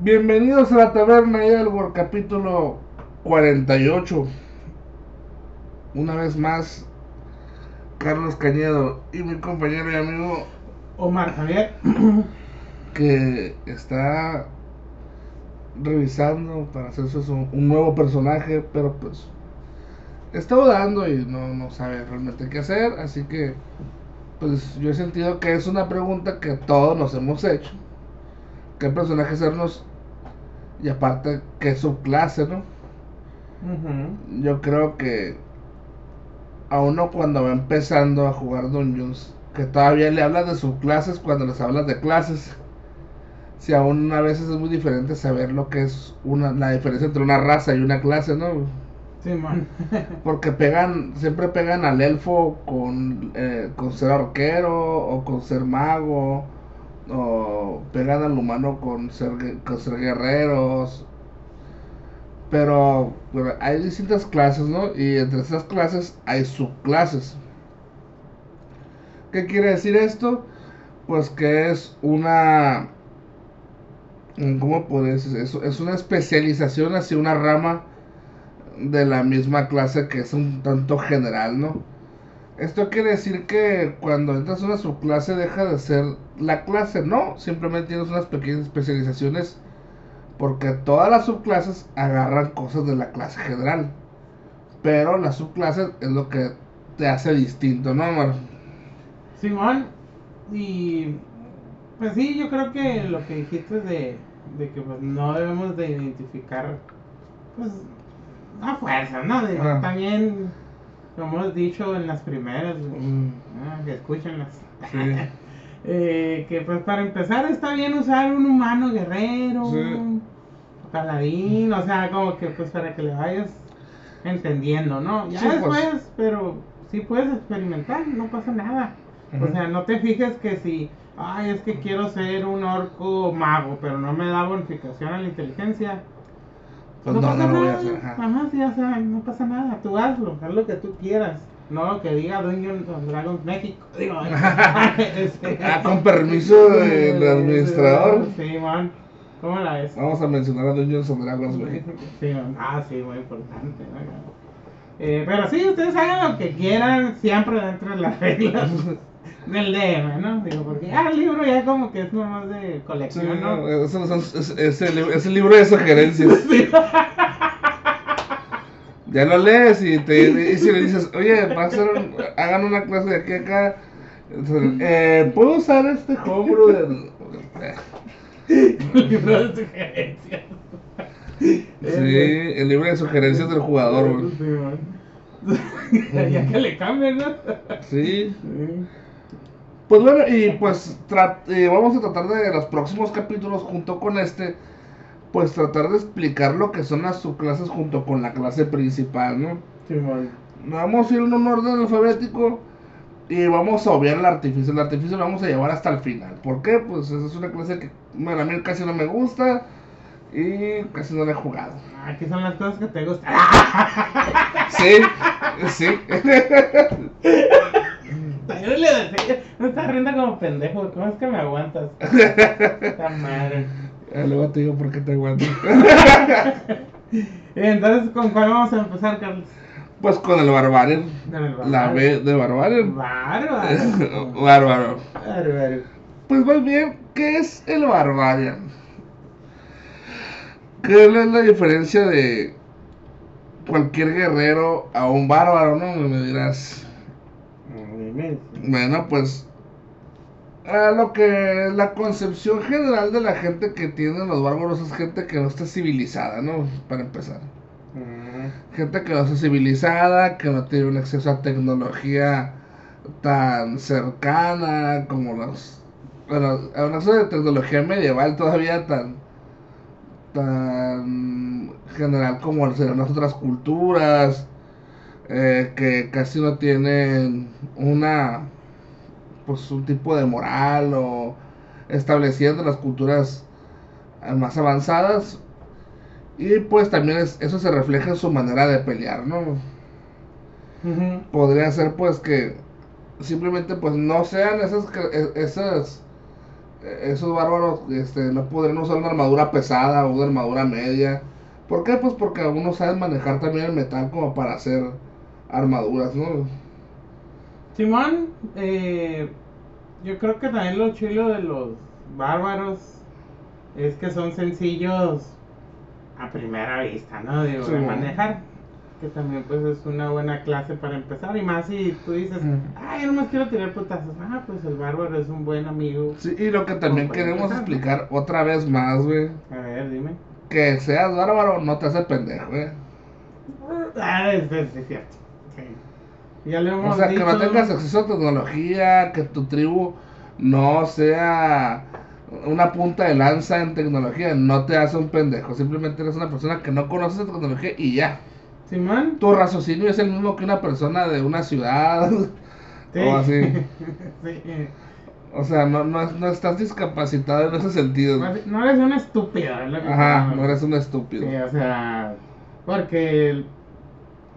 Bienvenidos a la taberna y World capítulo 48. Una vez más, Carlos Cañedo y mi compañero y amigo Omar Javier, que está revisando para hacerse un, un nuevo personaje, pero pues está dudando y no, no sabe realmente qué hacer, así que pues yo he sentido que es una pregunta que todos nos hemos hecho. ¿Qué personaje hacernos? Y aparte, ¿qué subclase, no? Ujú. Yo creo que a uno cuando va empezando a jugar Dungeons, que todavía le hablas de subclases cuando les hablas de clases. Si aún a veces es muy diferente saber lo que es una, la diferencia entre una raza y una clase, ¿no? Simón. Porque pegan, siempre pegan al elfo con, eh, con ser arquero o con ser mago, o pegan al humano con ser, con ser guerreros. Pero bueno, hay distintas clases, ¿no? Y entre esas clases hay subclases. ¿Qué quiere decir esto? Pues que es una... ¿Cómo puedes decir? Es, es una especialización hacia una rama de la misma clase que es un tanto general, ¿no? Esto quiere decir que cuando entras a una subclase deja de ser la clase, no, simplemente tienes unas pequeñas especializaciones porque todas las subclases agarran cosas de la clase general, pero las subclases es lo que te hace distinto, ¿no, Omar? Simón, y pues sí, yo creo que lo que dijiste de, de que pues no debemos de identificar, pues, a fuerza, ¿no? De-. También, como hemos dicho en las primeras, Mm, ah, que escúchenlas. sí, Eh, que pues para empezar está bien usar un humano guerrero, Sí. paladín, o sea, como que pues para que le vayas entendiendo, ¿no? Ya Sí, pues. después, pero sí puedes experimentar, no pasa nada. O sea, no te fijes que si, ay, es que quiero ser un orco mago, pero no me da bonificación a la inteligencia. Pues no, no lo voy a hacer, ajá. Ajá, sí, o sea, no pasa nada, tú hazlo, haz lo que tú quieras. No que diga Dungeons and Dragons México. Digo, este- Ah, con permiso del administrador. Sí, man. ¿Cómo la ves? Vamos a mencionar a Dungeons and Dragons México. Sí, man. Ah, sí, muy importante. ¿no? Eh, pero sí, ustedes hagan lo que quieran, siempre dentro de las reglas del DM, ¿no? Digo, porque ah, el libro ya como que es más de Sí, colección, no, ¿no? eso no es, es el, es el libro de sugerencias. Sí. Ya lo lees y, te, y si le dices, oye, va a hacer un- hagan una clase de aquí acá. entonces, eh, ¿Puedo usar este homebrew del.? El libro de sugerencias. Sí, el libro de sugerencias del jugador, güey. Sí, ya que le cambien, ¿no? Sí. Sí. Pues bueno, y pues eh, vamos a tratar de los próximos capítulos junto con este, pues tratar de explicar lo que son las subclases junto con la clase principal, ¿no? Simón. Vamos a ir en un orden alfabético y vamos a obviar el artificio. El artificio lo vamos a llevar hasta el final. ¿Por qué? Pues esa es una clase que bueno, a mí casi no me gusta y casi no la he jugado. Aquí son las cosas que te gustan. Sí, sí. Yo le decía, me está riendo como pendejo. ¿Cómo es que me aguantas? Esta madre. Luego te digo por qué te aguanto. Entonces, ¿con cuál vamos a empezar, Carlos? Pues con el Barbarian. La B de Barbarian. Bárbaro. Bárbaro. Bárbaro. Pues más bien, ¿qué es el Barbarian? ¿Qué es la diferencia de cualquier guerrero a un bárbaro, no? Me dirás. Bueno, pues a lo que la concepción general de la gente que tienen los bárbaros es gente que no está civilizada, ¿no? Para empezar. Gente que no está civilizada, que no tiene un acceso a tecnología tan cercana como los... Bueno, hablando de tecnología medieval todavía tan... tan general como serán las otras culturas, eh, que casi no tienen una... pues un tipo de moral o estableciendo las culturas eh, más avanzadas y pues también es- eso se refleja en su manera de pelear, ¿no? Podría ser pues que simplemente pues no sean esas, e- esas eh, esos bárbaros este, no podrían usar una armadura pesada o una armadura media. ¿Por qué? Pues porque algunos saben manejar también el metal como para hacer armaduras, ¿no? Simón, eh, yo creo que también lo chulo de los bárbaros es que son sencillos a primera vista, ¿no? Digo, Sí, de manejar. Que también pues es una buena clase para empezar. Y más si tú dices, ah, yo nomás quiero tirar putazos. Ah, pues el bárbaro es un buen amigo. Sí, y lo que también para queremos empezar, ¿no? explicar otra vez más, güey. A ver, dime. Que seas bárbaro no te hace pendejo, güey. Ah, es, es- es cierto. Ya hemos O sea, que dicho. no tengas acceso a tecnología, que tu tribu no sea una punta de lanza en tecnología, no te hace un pendejo. Simplemente eres una persona que no conoce tecnología y ya. Simón. Tu raciocinio es el mismo que una persona de una ciudad. Sí. O así. sí. O sea, no, no, no estás discapacitado en ese sentido. No eres un estúpido, es lo que Ajá, no eres un estúpido. Sí, o sea, porque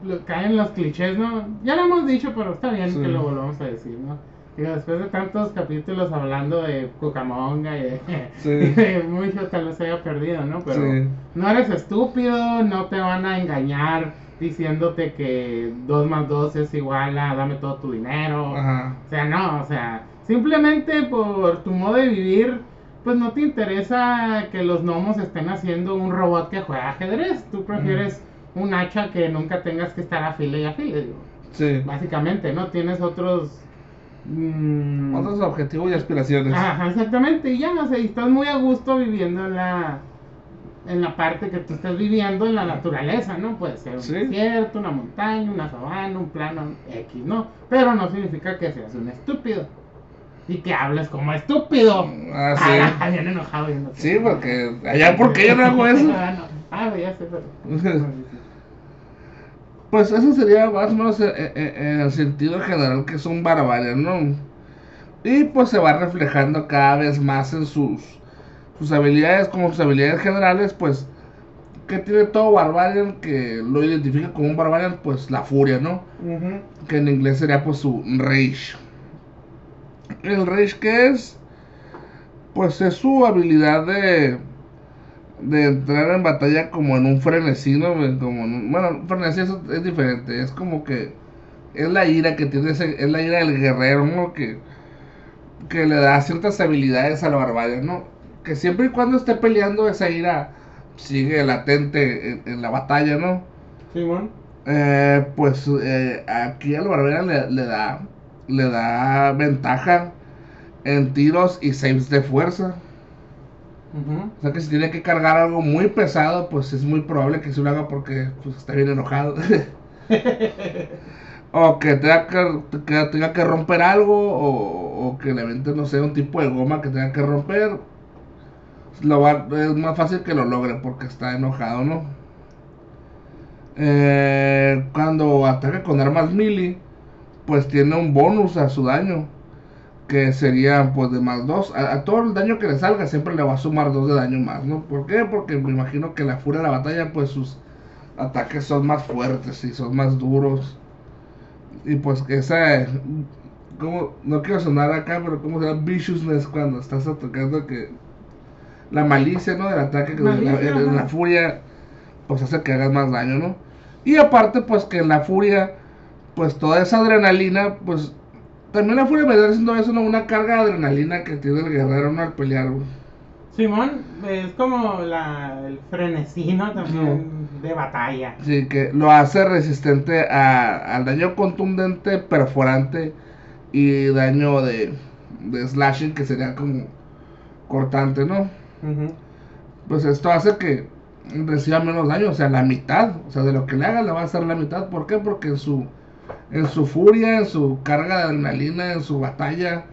lo- caen los clichés, ¿no? Ya lo hemos dicho, pero está bien Sí. que lo volvamos a decir, ¿no? Y después de tantos capítulos hablando de Cucamonga y de, Sí. y de mucho que los haya perdido, ¿no? Pero Sí. no eres estúpido, no te van a engañar diciéndote que 2 más 2 es igual a dame todo tu dinero. Ajá. O sea, no, o sea, simplemente por tu modo de vivir, pues no te interesa que los gnomos estén haciendo un robot que juega ajedrez. Tú prefieres un hacha que nunca tengas que estar afile y afile, digo. Sí. Básicamente, ¿no? Tienes otros... mm, Otros objetivos y aspiraciones. Ajá, exactamente, y ya, o sea, y estás muy a gusto viviendo en la en la parte que tú estás viviendo en la naturaleza, ¿no? Puede ser un Sí. desierto, una montaña, una sabana, un plano X, ¿no? Pero no significa que seas un estúpido y que hables como estúpido. Ah, sí. Ah, bien enojado. viéndote. Sí, porque allá, ¿por qué yo no hago eso? Ah, no. Ah, ya sé, pero... Pues eso sería más o menos eh, eh, en el sentido general que es un barbarian, ¿no? Y pues se va reflejando cada vez más en sus, sus habilidades, como sus habilidades generales, pues, que tiene todo barbarian que lo identifica como un barbarian, pues la furia, ¿no? Que en inglés sería pues su rage. El rage que es, pues es su habilidad de, de entrar en batalla como en un frenesí, ¿no? Como en un- bueno, un frenesí es, es diferente, es como que es la ira que tiene ese, es la ira del guerrero, ¿no? Que, que le da ciertas habilidades a la barbarie, ¿no? Que siempre y cuando esté peleando esa ira sigue latente en, en la batalla, ¿no? Simón. Eh, pues eh, aquí al barbarian le, le da le da ventaja en tiros y saves de fuerza. O sea que si tiene que cargar algo muy pesado, pues es muy probable que se lo haga porque pues, está bien enojado. o que tenga que, que tenga que romper algo, o, o que le avente, no sé, un tipo de goma que tenga que romper. Lo va- es más fácil que lo logre porque está enojado, ¿no? Eh, cuando ataca con armas melee, pues tiene un bonus a su daño. Que sería pues de más 2. A, a todo el daño que le salga siempre le va a sumar 2 de daño más, ¿no? ¿Por qué? Porque me imagino que la furia de la batalla pues sus ataques son más fuertes y son más duros. Y pues que esa... Como, no quiero sonar acá, pero como se llama viciousness cuando estás atacando que... La malicia, ¿no? Del ataque, que Malicia, la, furia pues hace que hagas más daño, ¿no? Y aparte pues que en la furia pues toda esa adrenalina pues también la furia vendrá siendo eso, ¿no? Una carga de adrenalina que tiene el guerrero, ¿no? Al pelear, güey. Simón, es como la, el frenesí, ¿no? También de batalla. Sí, que lo hace resistente a, al daño contundente, perforante y daño de, de slashing, que sería como cortante, ¿no? Ujú. Pues esto hace que reciba menos daño, o sea, la mitad, o sea, de lo que le haga le va a hacer la mitad. ¿Por qué? Porque en su, en su furia, en su carga de adrenalina, en su batalla,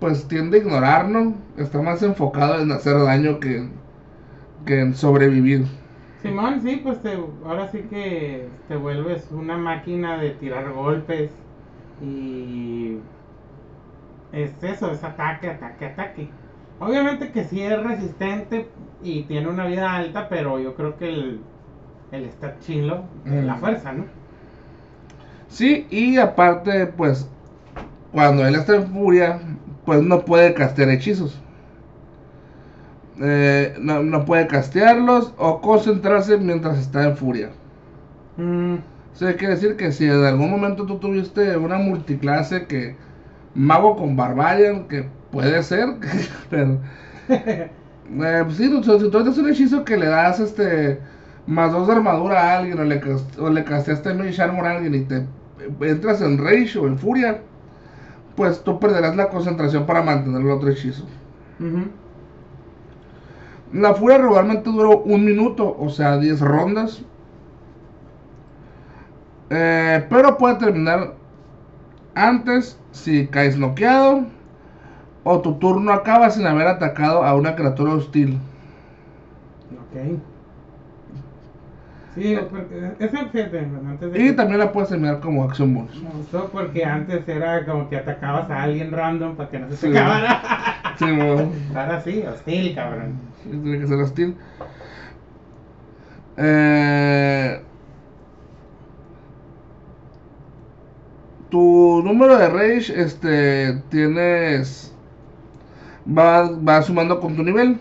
pues tiende a ignorar, ¿no? Está más enfocado en hacer daño que, que en sobrevivir. Simón, sí, pues te, ahora sí que te vuelves una máquina de tirar golpes y es eso, es ataque, ataque, ataque. Obviamente que sí es resistente y tiene una vida alta, pero yo creo que el, el está chilo es la Mm. fuerza, ¿no? Sí, y aparte, pues, cuando él está en furia, pues no puede castear hechizos. Eh, no, no puede castearlos o concentrarse mientras está en furia. Mm, O sea, quiere decir que si en algún momento tú tuviste una multiclase que mago con barbarian, que puede ser, pero eh, pues sí, o sea, si tú haces un hechizo que le das este más dos de armadura a alguien o le, o le casteaste Mage Armor a alguien y te entras en Rage o en Furia, pues tú perderás la concentración para mantener el otro hechizo. La furia regularmente duró un minuto, o sea, 10 rondas. Eh, pero puede terminar antes si caes noqueado o tu turno acaba sin haber atacado a una criatura hostil. Ok. Sí, porque eso fíjate, antes de Y que- también la puedes terminar como acción bonus. Me gustó porque antes era como que atacabas a alguien random para que no se Sí. acabara. Sí, no, Ahora sí, hostil, cabrón. sí, tiene que ser hostil. Eh, tu número de rage, este, tienes, va, va sumando con tu nivel.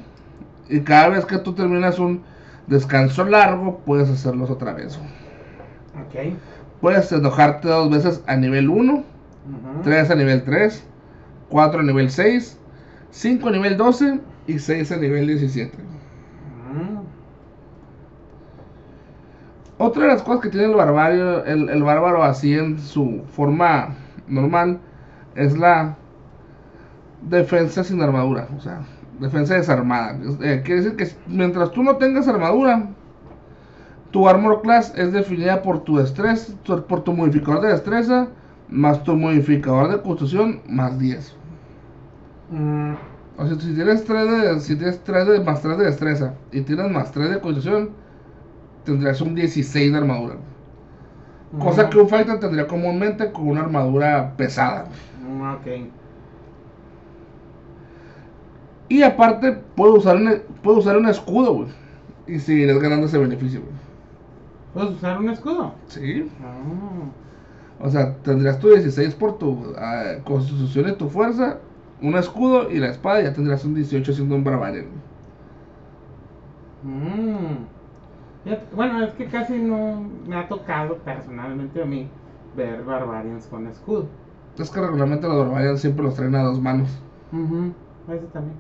Y cada vez que tú terminas un descanso largo, puedes hacerlos otra vez. Ok. Puedes enojarte dos veces a nivel 1, Ujú. 3 a nivel 3, 4 a nivel 6, 5 a nivel 12 y 6 a nivel 17. Mm, Otra de las cosas que tiene el barbario, el, el bárbaro así en su forma normal, es la defensa sin armadura, o sea, defensa desarmada. Eh, quiere decir que mientras tú no tengas armadura, tu armor class es definida por tu destreza, por tu modificador de destreza, más tu modificador de constitución, más 10. mm, O sea, si tienes 3 de, si tienes 3 de, más 3 de destreza y tienes más 3 de constitución, tendrás un 16 de armadura. Cosa mm, que un fighter tendría comúnmente con una armadura pesada. mm, Ok. Y aparte, puede usar un, puede usar un escudo, güey. Y seguirás ganando ese beneficio, güey. ¿Puedes usar un escudo? Sí. Ah, O sea, tendrías tu 16 por tu ah, constitución y tu fuerza, un escudo y la espada, y ya tendrías un 18 siendo un barbarian. mm. Bueno, es que casi no me ha tocado personalmente a mí ver Barbarians con escudo. Es que regularmente los barbarians siempre los traen a dos manos. Ujú, Ese también.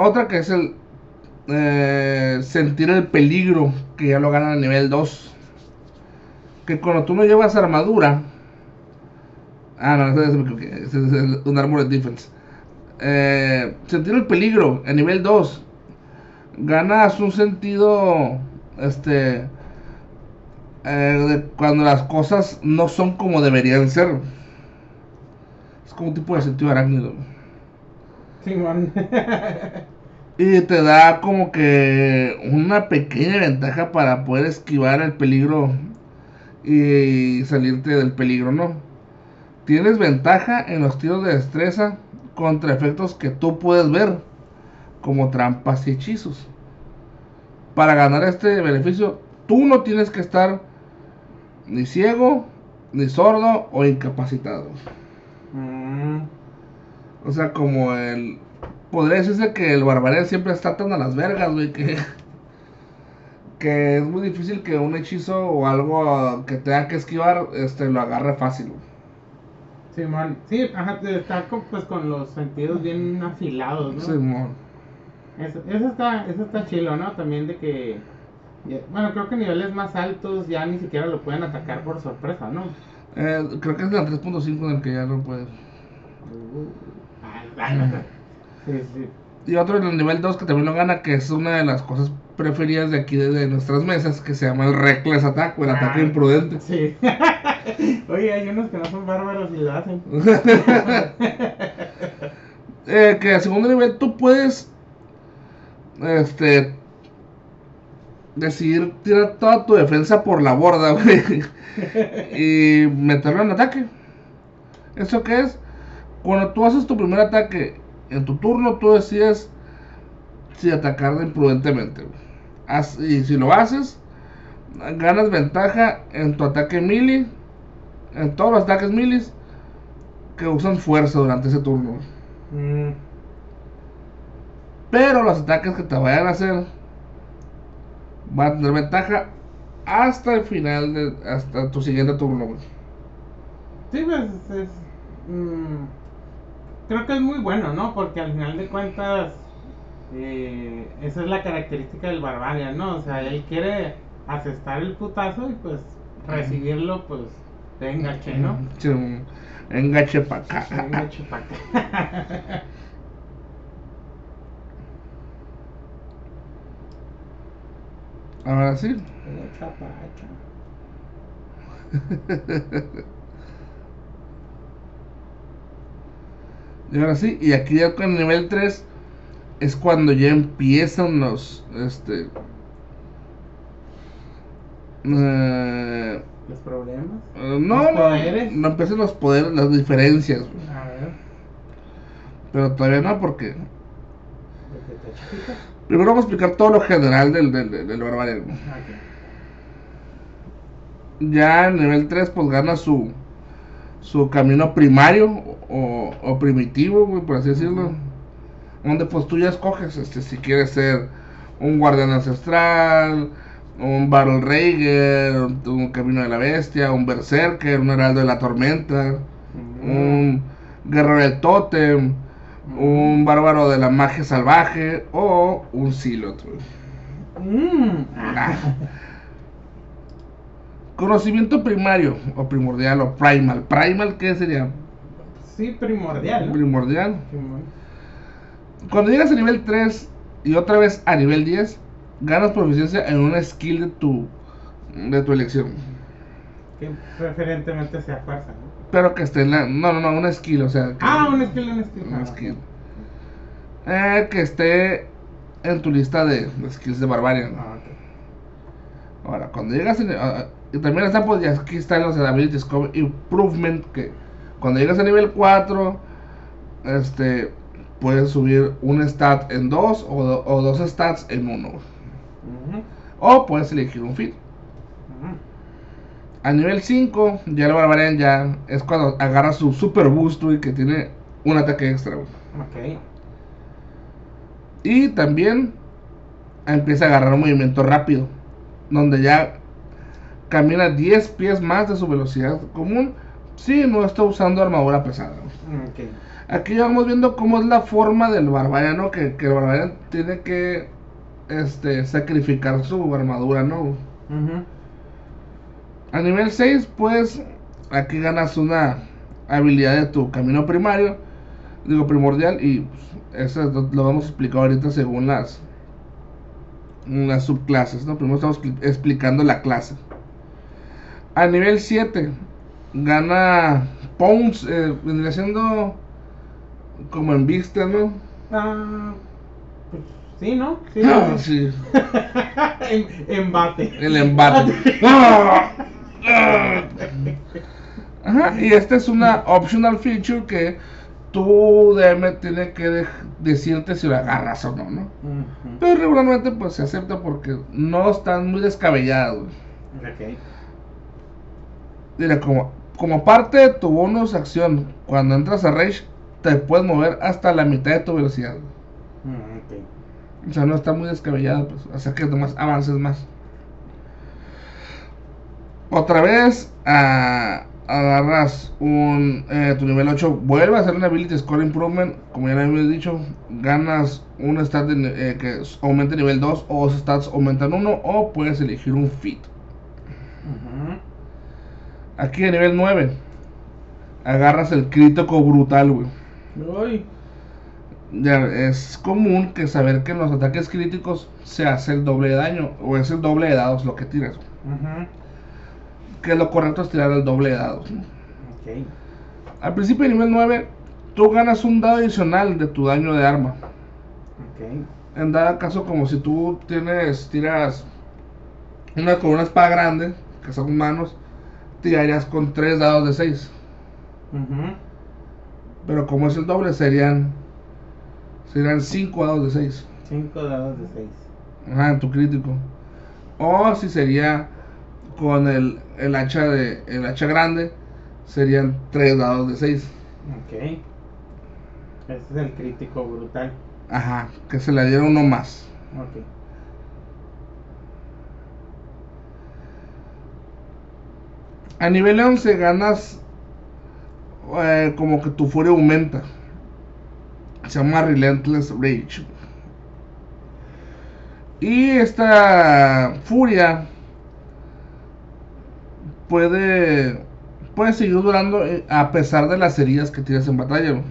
Otra que es el eh, sentir el peligro, que ya lo ganan a nivel 2. Que cuando tú no llevas armadura. Ah, no, ese, es un armored defense. Eh, sentir el peligro a nivel 2. Ganas un sentido. Este. eh, de cuando las cosas no son como deberían ser. Es como un tipo de sentido arácnido. Simón. Y te da como que una pequeña ventaja para poder esquivar el peligro y salirte del peligro, ¿no? Tienes ventaja en los tiros de destreza contra efectos que tú puedes ver, como trampas y hechizos. Para ganar este beneficio, tú no tienes que estar ni ciego, ni sordo o incapacitado. Mm, O sea, como el. Podría decirse que el barbarian siempre está tan a las vergas, güey, que. Que es muy difícil que un hechizo o algo que tenga que esquivar este, lo agarre fácil. güey. Simón. Sí, ajá, está con, pues con los sentidos bien afilados, ¿no? Simón. Eso, eso está, eso está chilo, ¿no? También de que, bueno, creo que niveles más altos ya ni siquiera lo pueden atacar por sorpresa, ¿no? Eh, creo que es la 3.5 en el que ya no puedes. Ah, sí, sí. Y otro en el nivel 2 que también lo gana, que es una de las cosas preferidas de aquí de, nuestras mesas, que se llama el Reckless Attack o el ataque Ah. imprudente. Sí. Oye, hay unos que no son bárbaros y lo hacen. Eh, que a segundo nivel tú puedes este decidir tirar toda tu defensa por la borda, güey. y meterlo en ataque. ¿Eso qué es? Cuando tú haces tu primer ataque en tu turno, tú decides si atacar imprudentemente. y si lo haces, ganas ventaja en tu ataque melee, en todos los ataques melee que usan fuerza durante ese turno. Mm, Pero los ataques que te vayan a hacer van a tener ventaja hasta el final, de, hasta tu siguiente turno. Sí, pues es. mm, creo que es muy bueno, ¿no? Porque al final de cuentas. eh, esa es la característica del Barbarian, ¿no? O sea, él quiere asestar el putazo y pues recibirlo, pues de engache, ¿no? Sí, engache para acá. Venga, chupaca. Ahora sí. Chapacha. Y ahora sí, y aquí ya con el nivel 3 es cuando ya empiezan los, este... eh, ¿Los problemas? eh, no, ¿Los no, poderes? no empiezan los poderes, las diferencias. A ver, pero todavía no porque... Primero vamos a explicar todo lo general del, del, del. Ok. Ya en nivel 3 pues gana su, su camino primario o, o primitivo, güey, por así decirlo. Donde pues tú ya escoges este, si quieres ser un guardián ancestral, un Battle Rager, un, un camino de la bestia, un berserker, un heraldo de la tormenta, un guerrero del tótem, un bárbaro de la magia salvaje o un silot. Conocimiento primario o primordial o primal. Primal, ¿qué sería? Sí, primordial, ¿no? Primordial. Simón. Cuando llegas a nivel 3 y otra vez a nivel 10, ganas proficiencia en una skill de tu, de tu elección. Que preferentemente sea fuerza, ¿no? Pero que esté en la... No, no, no, una skill, o sea... que- Ah, un skill, un skill. Una Ah, skill. eh, que esté en tu lista de, de skills de Barbarian. Ah, ok. Ahora, cuando llegas ah, y también está pues ya aquí están los abilities improvement que cuando llegas a nivel 4 este puedes subir un stat en 2 o, do- o dos stats en 1 Ujú, o puedes elegir un fit. ujú. A nivel 5 ya el barbarian ya es cuando agarra su super boost güey, que tiene un ataque extra. güey. Ok. Y también empieza a agarrar un movimiento rápido, donde ya camina 10 pies más de su velocidad común si no está usando armadura pesada. Ok. Aquí vamos viendo cómo es la forma del barbariano, que, que el barbariano tiene que este, sacrificar su armadura, ¿no? A nivel 6, pues aquí ganas una habilidad de tu camino primario, digo primordial, y pues, eso es lo lo vamos a explicar ahorita según las, las subclases, ¿no? Primero estamos expli- explicando la clase. A nivel 7, gana Pounds, eh, vendría siendo como en vista, ¿no? Ah, pues sí, ¿no? Sí. Ah, sí, Em- embate. el embate. ¡Ah! ¡Ah! Ajá, y esta es una optional feature que tu DM tiene que de- decirte si lo agarras o no, ¿no? Ujú. Pero regularmente pues se acepta porque no están muy descabellados. Ok. Mira, como, como parte de tu bonus acción, cuando entras a Rage, te puedes mover hasta la mitad de tu velocidad. Mm, ok. O sea, no está muy descabellado, pues, hacer que nomás avances más. Otra vez, ah, agarras un, eh, tu nivel 8, vuelve a hacer un Ability Score Improvement, como ya le había dicho, ganas un stat de eh, que aumente nivel 2 o los stats aumentan 1 o puedes elegir un fit. Aquí a nivel 9, agarras el crítico brutal, güey. Ya es común que saber que en los ataques críticos se hace el doble de daño o es el doble de dados lo que tiras. Que lo correcto es tirar el doble de dados. ¿no? Ok. Al principio de nivel 9, tú ganas un dado adicional de tu daño de arma. Ok. En dado caso, como si tú tienes, tiras una con una espada grande, que son manos, tirarías con 3 dados de 6. Ujú. Pero como es el doble, serían serían 5 dados de 6. Cinco dados de seis. Ajá, en tu crítico. O si sería con el, el hacha de el hacha grande, serían 3 dados de 6. Ok. Ese es el crítico brutal. Ajá, que se le diera uno más. Ok. A nivel 11 ganas eh, como que tu furia aumenta. Se llama Relentless Rage. Y esta furia puede puede seguir durando eh, a pesar de las heridas que tienes en batalla.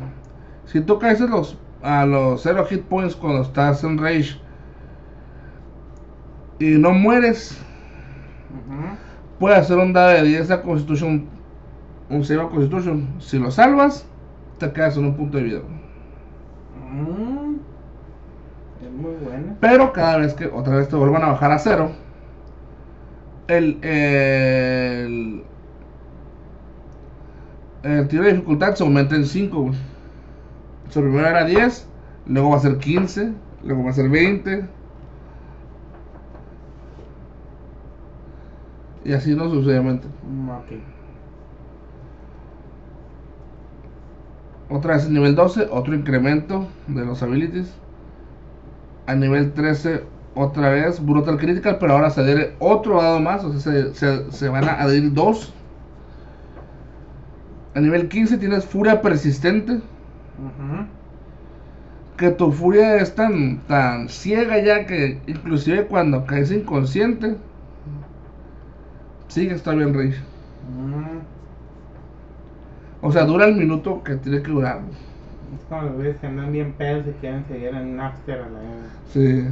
Si tú caes a los a los 0 hit points cuando estás en rage y no mueres, Ujú. Puedes hacer un dado de 10 a Constitution, un save a Constitution. Si lo salvas, te quedas en un punto de vida. Mm. Es muy buena. Pero cada vez que otra vez te vuelvan a bajar a cero, el, el, el tiro de dificultad se aumenta en 5. güey. O sea, primero era 10, luego va a ser 15, luego va a ser 20. Y así no sucesivamente. Otra vez nivel 12, otro incremento de los abilities. A nivel 13, otra vez Brutal Critical, pero ahora se adhiere otro dado más, o sea, se, se- se van a adherir dos. A nivel 15 tienes Furia Persistente, que tu furia es tan, tan ciega ya que inclusive cuando caes inconsciente, sigues todavía en rage. Mm. O sea, dura el minuto que tiene que durar. Es como los güeyes que andan bien pedos y quieren seguir en un after a la vez. Sí.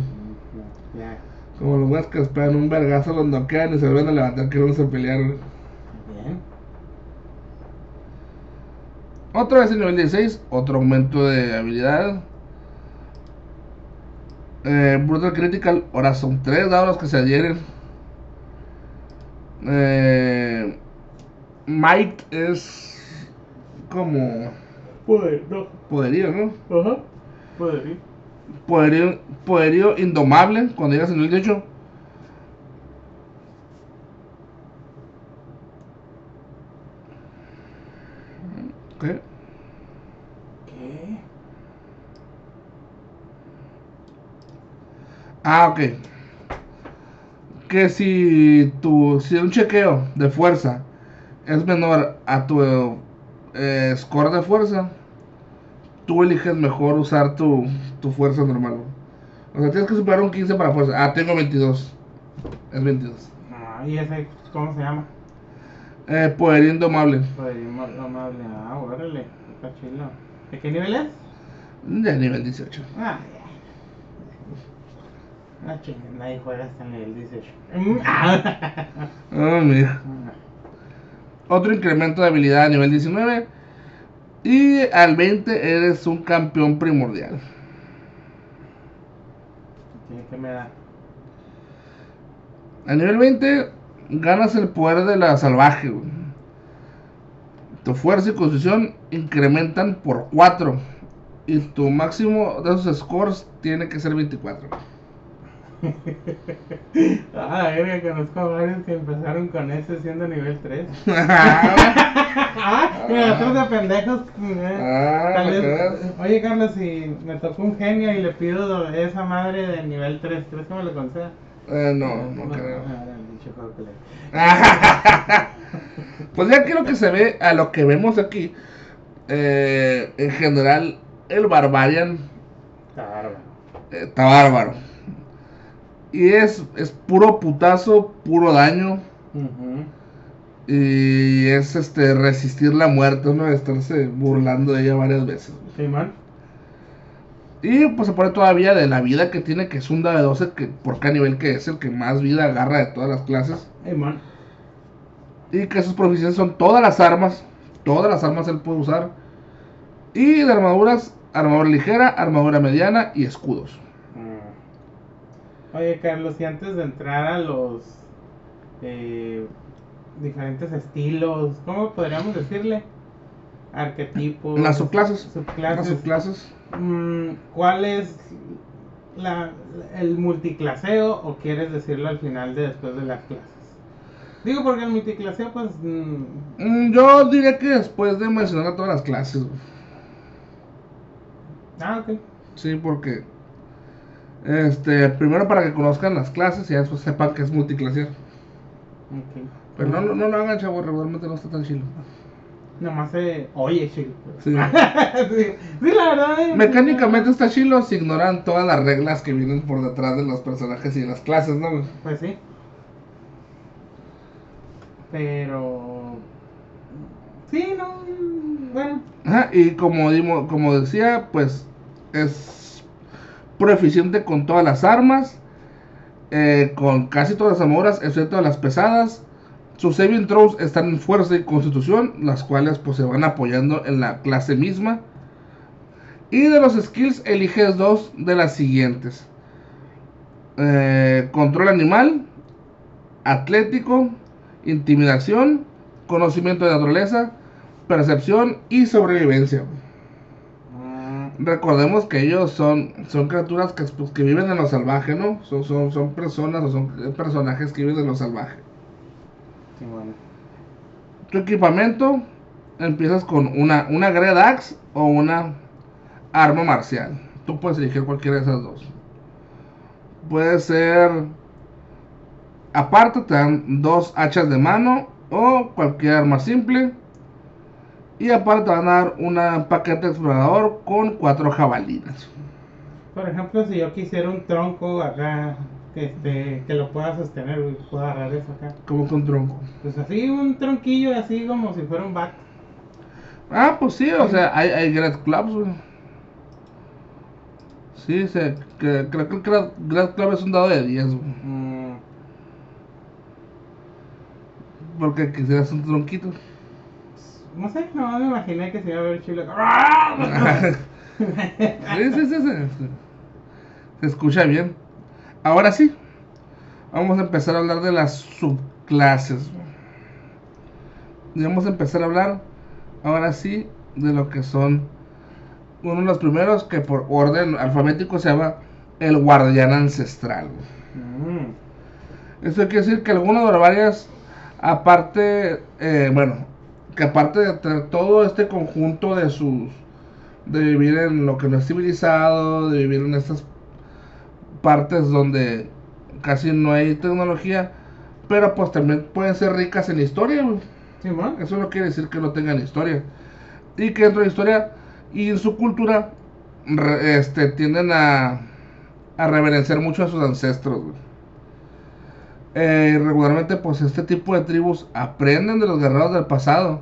Ya. Como los güeyes que esperan un vergazo, los noquean y se vuelven a levantar que vamos a pelear. güey. Bien. Otra vez en nivel 16, otro aumento de habilidad. Eh, Brutal Critical, ahora son 3 dados los que se adhieren. Eh, Might es como Poder, no. poderío, ¿no? Ajá. Poder ir. Poderío, poderío indomable cuando llegas en el 18. ¿Qué? ¿Qué? Ah, ok. Que si tu si un chequeo de fuerza es menor a tu eh, score de fuerza, tú eliges mejor usar tu, tu fuerza normal. O sea, tienes que superar un 15 para fuerza. Ah, tengo 22. Es 22. Ah, ¿y ese cómo se llama? Eh, poder indomable. Poder amable. Ah, órale. Está chilo. ¿De qué nivel es? De nivel 18. Ah. No chingues, nadie juega hasta el nivel 18. Mm, ah. Oh, mira. Otro incremento de habilidad a nivel 19. Y al 20 eres un campeón primordial. ¿Qué, qué me da? A nivel 20 ganas el poder de la salvaje. güey. Tu fuerza y constitución incrementan por 4. Y tu máximo de esos scores tiene que ser 24. Ah, verga, conozco a varios que empezaron con ese siendo nivel 3. ah, mira, nosotros de pendejos. eh, Ah, tal ¿me vez- crees? oye, Carlos, si me tocó un genio y le pido esa madre de nivel 3, ¿crees que me lo conceda? Eh, no, no creo. Ah, pues ya quiero que se ve a lo que vemos aquí. eh, en general, el Barbarian Está bárbaro. eh, está bárbaro. Y es, es puro putazo, puro daño. Y es este resistir la muerte, ¿no? Estarse burlando de ella varias veces. Y pues se pone todavía de la vida que tiene, que es un dado de 12, que por cada nivel que es el que más vida agarra de todas las clases. Simón. Y que sus proficiencias son todas las armas. Todas las armas él puede usar. Y de armaduras, armadura ligera, armadura mediana y escudos. Oye, Carlos, y antes de entrar a los eh, diferentes estilos, ¿cómo podríamos decirle? Arquetipos. Las subclases. Las subclases. subclases. Mm, ¿Cuál es la, el multiclaseo o quieres decirlo al final de después de las clases? Digo porque el multiclaseo, pues. mm, Mm, yo diría que después de mencionar a todas las clases. ah, ok. Sí, porque. Este, primero para que conozcan las clases y después sepan que es multiclasial. Ok. Pero no, no, no lo hagan, chavos, regularmente no está tan chido. Nomás se oye chido. Sí. sí, sí, la verdad. eh, Mecánicamente está chilo si ignoran todas las reglas que vienen por detrás de los personajes y de las clases, ¿no? Pues sí. Pero. Sí, no. Bueno. Ajá, y como, como decía, pues es proeficiente con todas las armas, eh, con casi todas las armaduras, excepto las pesadas. Sus saving throws están en fuerza y constitución, las cuales pues se van apoyando en la clase misma. Y de los skills eliges dos de las siguientes. Eh, control animal, atlético, intimidación, conocimiento de naturaleza, percepción y sobrevivencia. Recordemos que ellos son, son criaturas que, pues, que viven en lo salvaje, ¿no? Son, son, son personas o son personajes que viven en lo salvaje. sí, bueno. Tu equipamiento empiezas con una, una Great Axe o una arma marcial. Tú puedes elegir cualquiera de esas dos. Puede ser. Aparte, te dan dos hachas de mano o cualquier arma simple. Y aparte, te van a dar un paquete explorador con cuatro jabalinas. Por ejemplo, si yo quisiera un tronco acá, que, este, que lo pueda sostener, puedo agarrar eso acá. Como con tronco. Pues así, un tronquillo así como si fuera un bat. Ah, pues sí, o sea, hay, hay Great Clubs, güey. Sí, se, que, creo que el Great Club es un dado de 10, güey. Mm, Porque quisieras un tronquito. No sé, no me imaginé que se iba a ver chile. Sí, sí, sí, sí. Se escucha bien. Ahora sí, vamos a empezar a hablar de las subclases. Y vamos a empezar a hablar, ahora sí, de lo que son uno de los primeros que por orden alfabético se llama el guardián ancestral. Mm, Esto quiere decir que algunas barbarias, aparte, eh, bueno, que aparte de todo este conjunto de sus, de vivir en lo que no es civilizado, de vivir en estas partes donde casi no hay tecnología, pero pues también pueden ser ricas en historia, güey. Eso no quiere decir que no tengan historia. Y que dentro de historia y en su cultura re- este, tienden a, a reverenciar mucho a sus ancestros. güey. Eh, regularmente pues este tipo de tribus aprenden de los guerreros del pasado.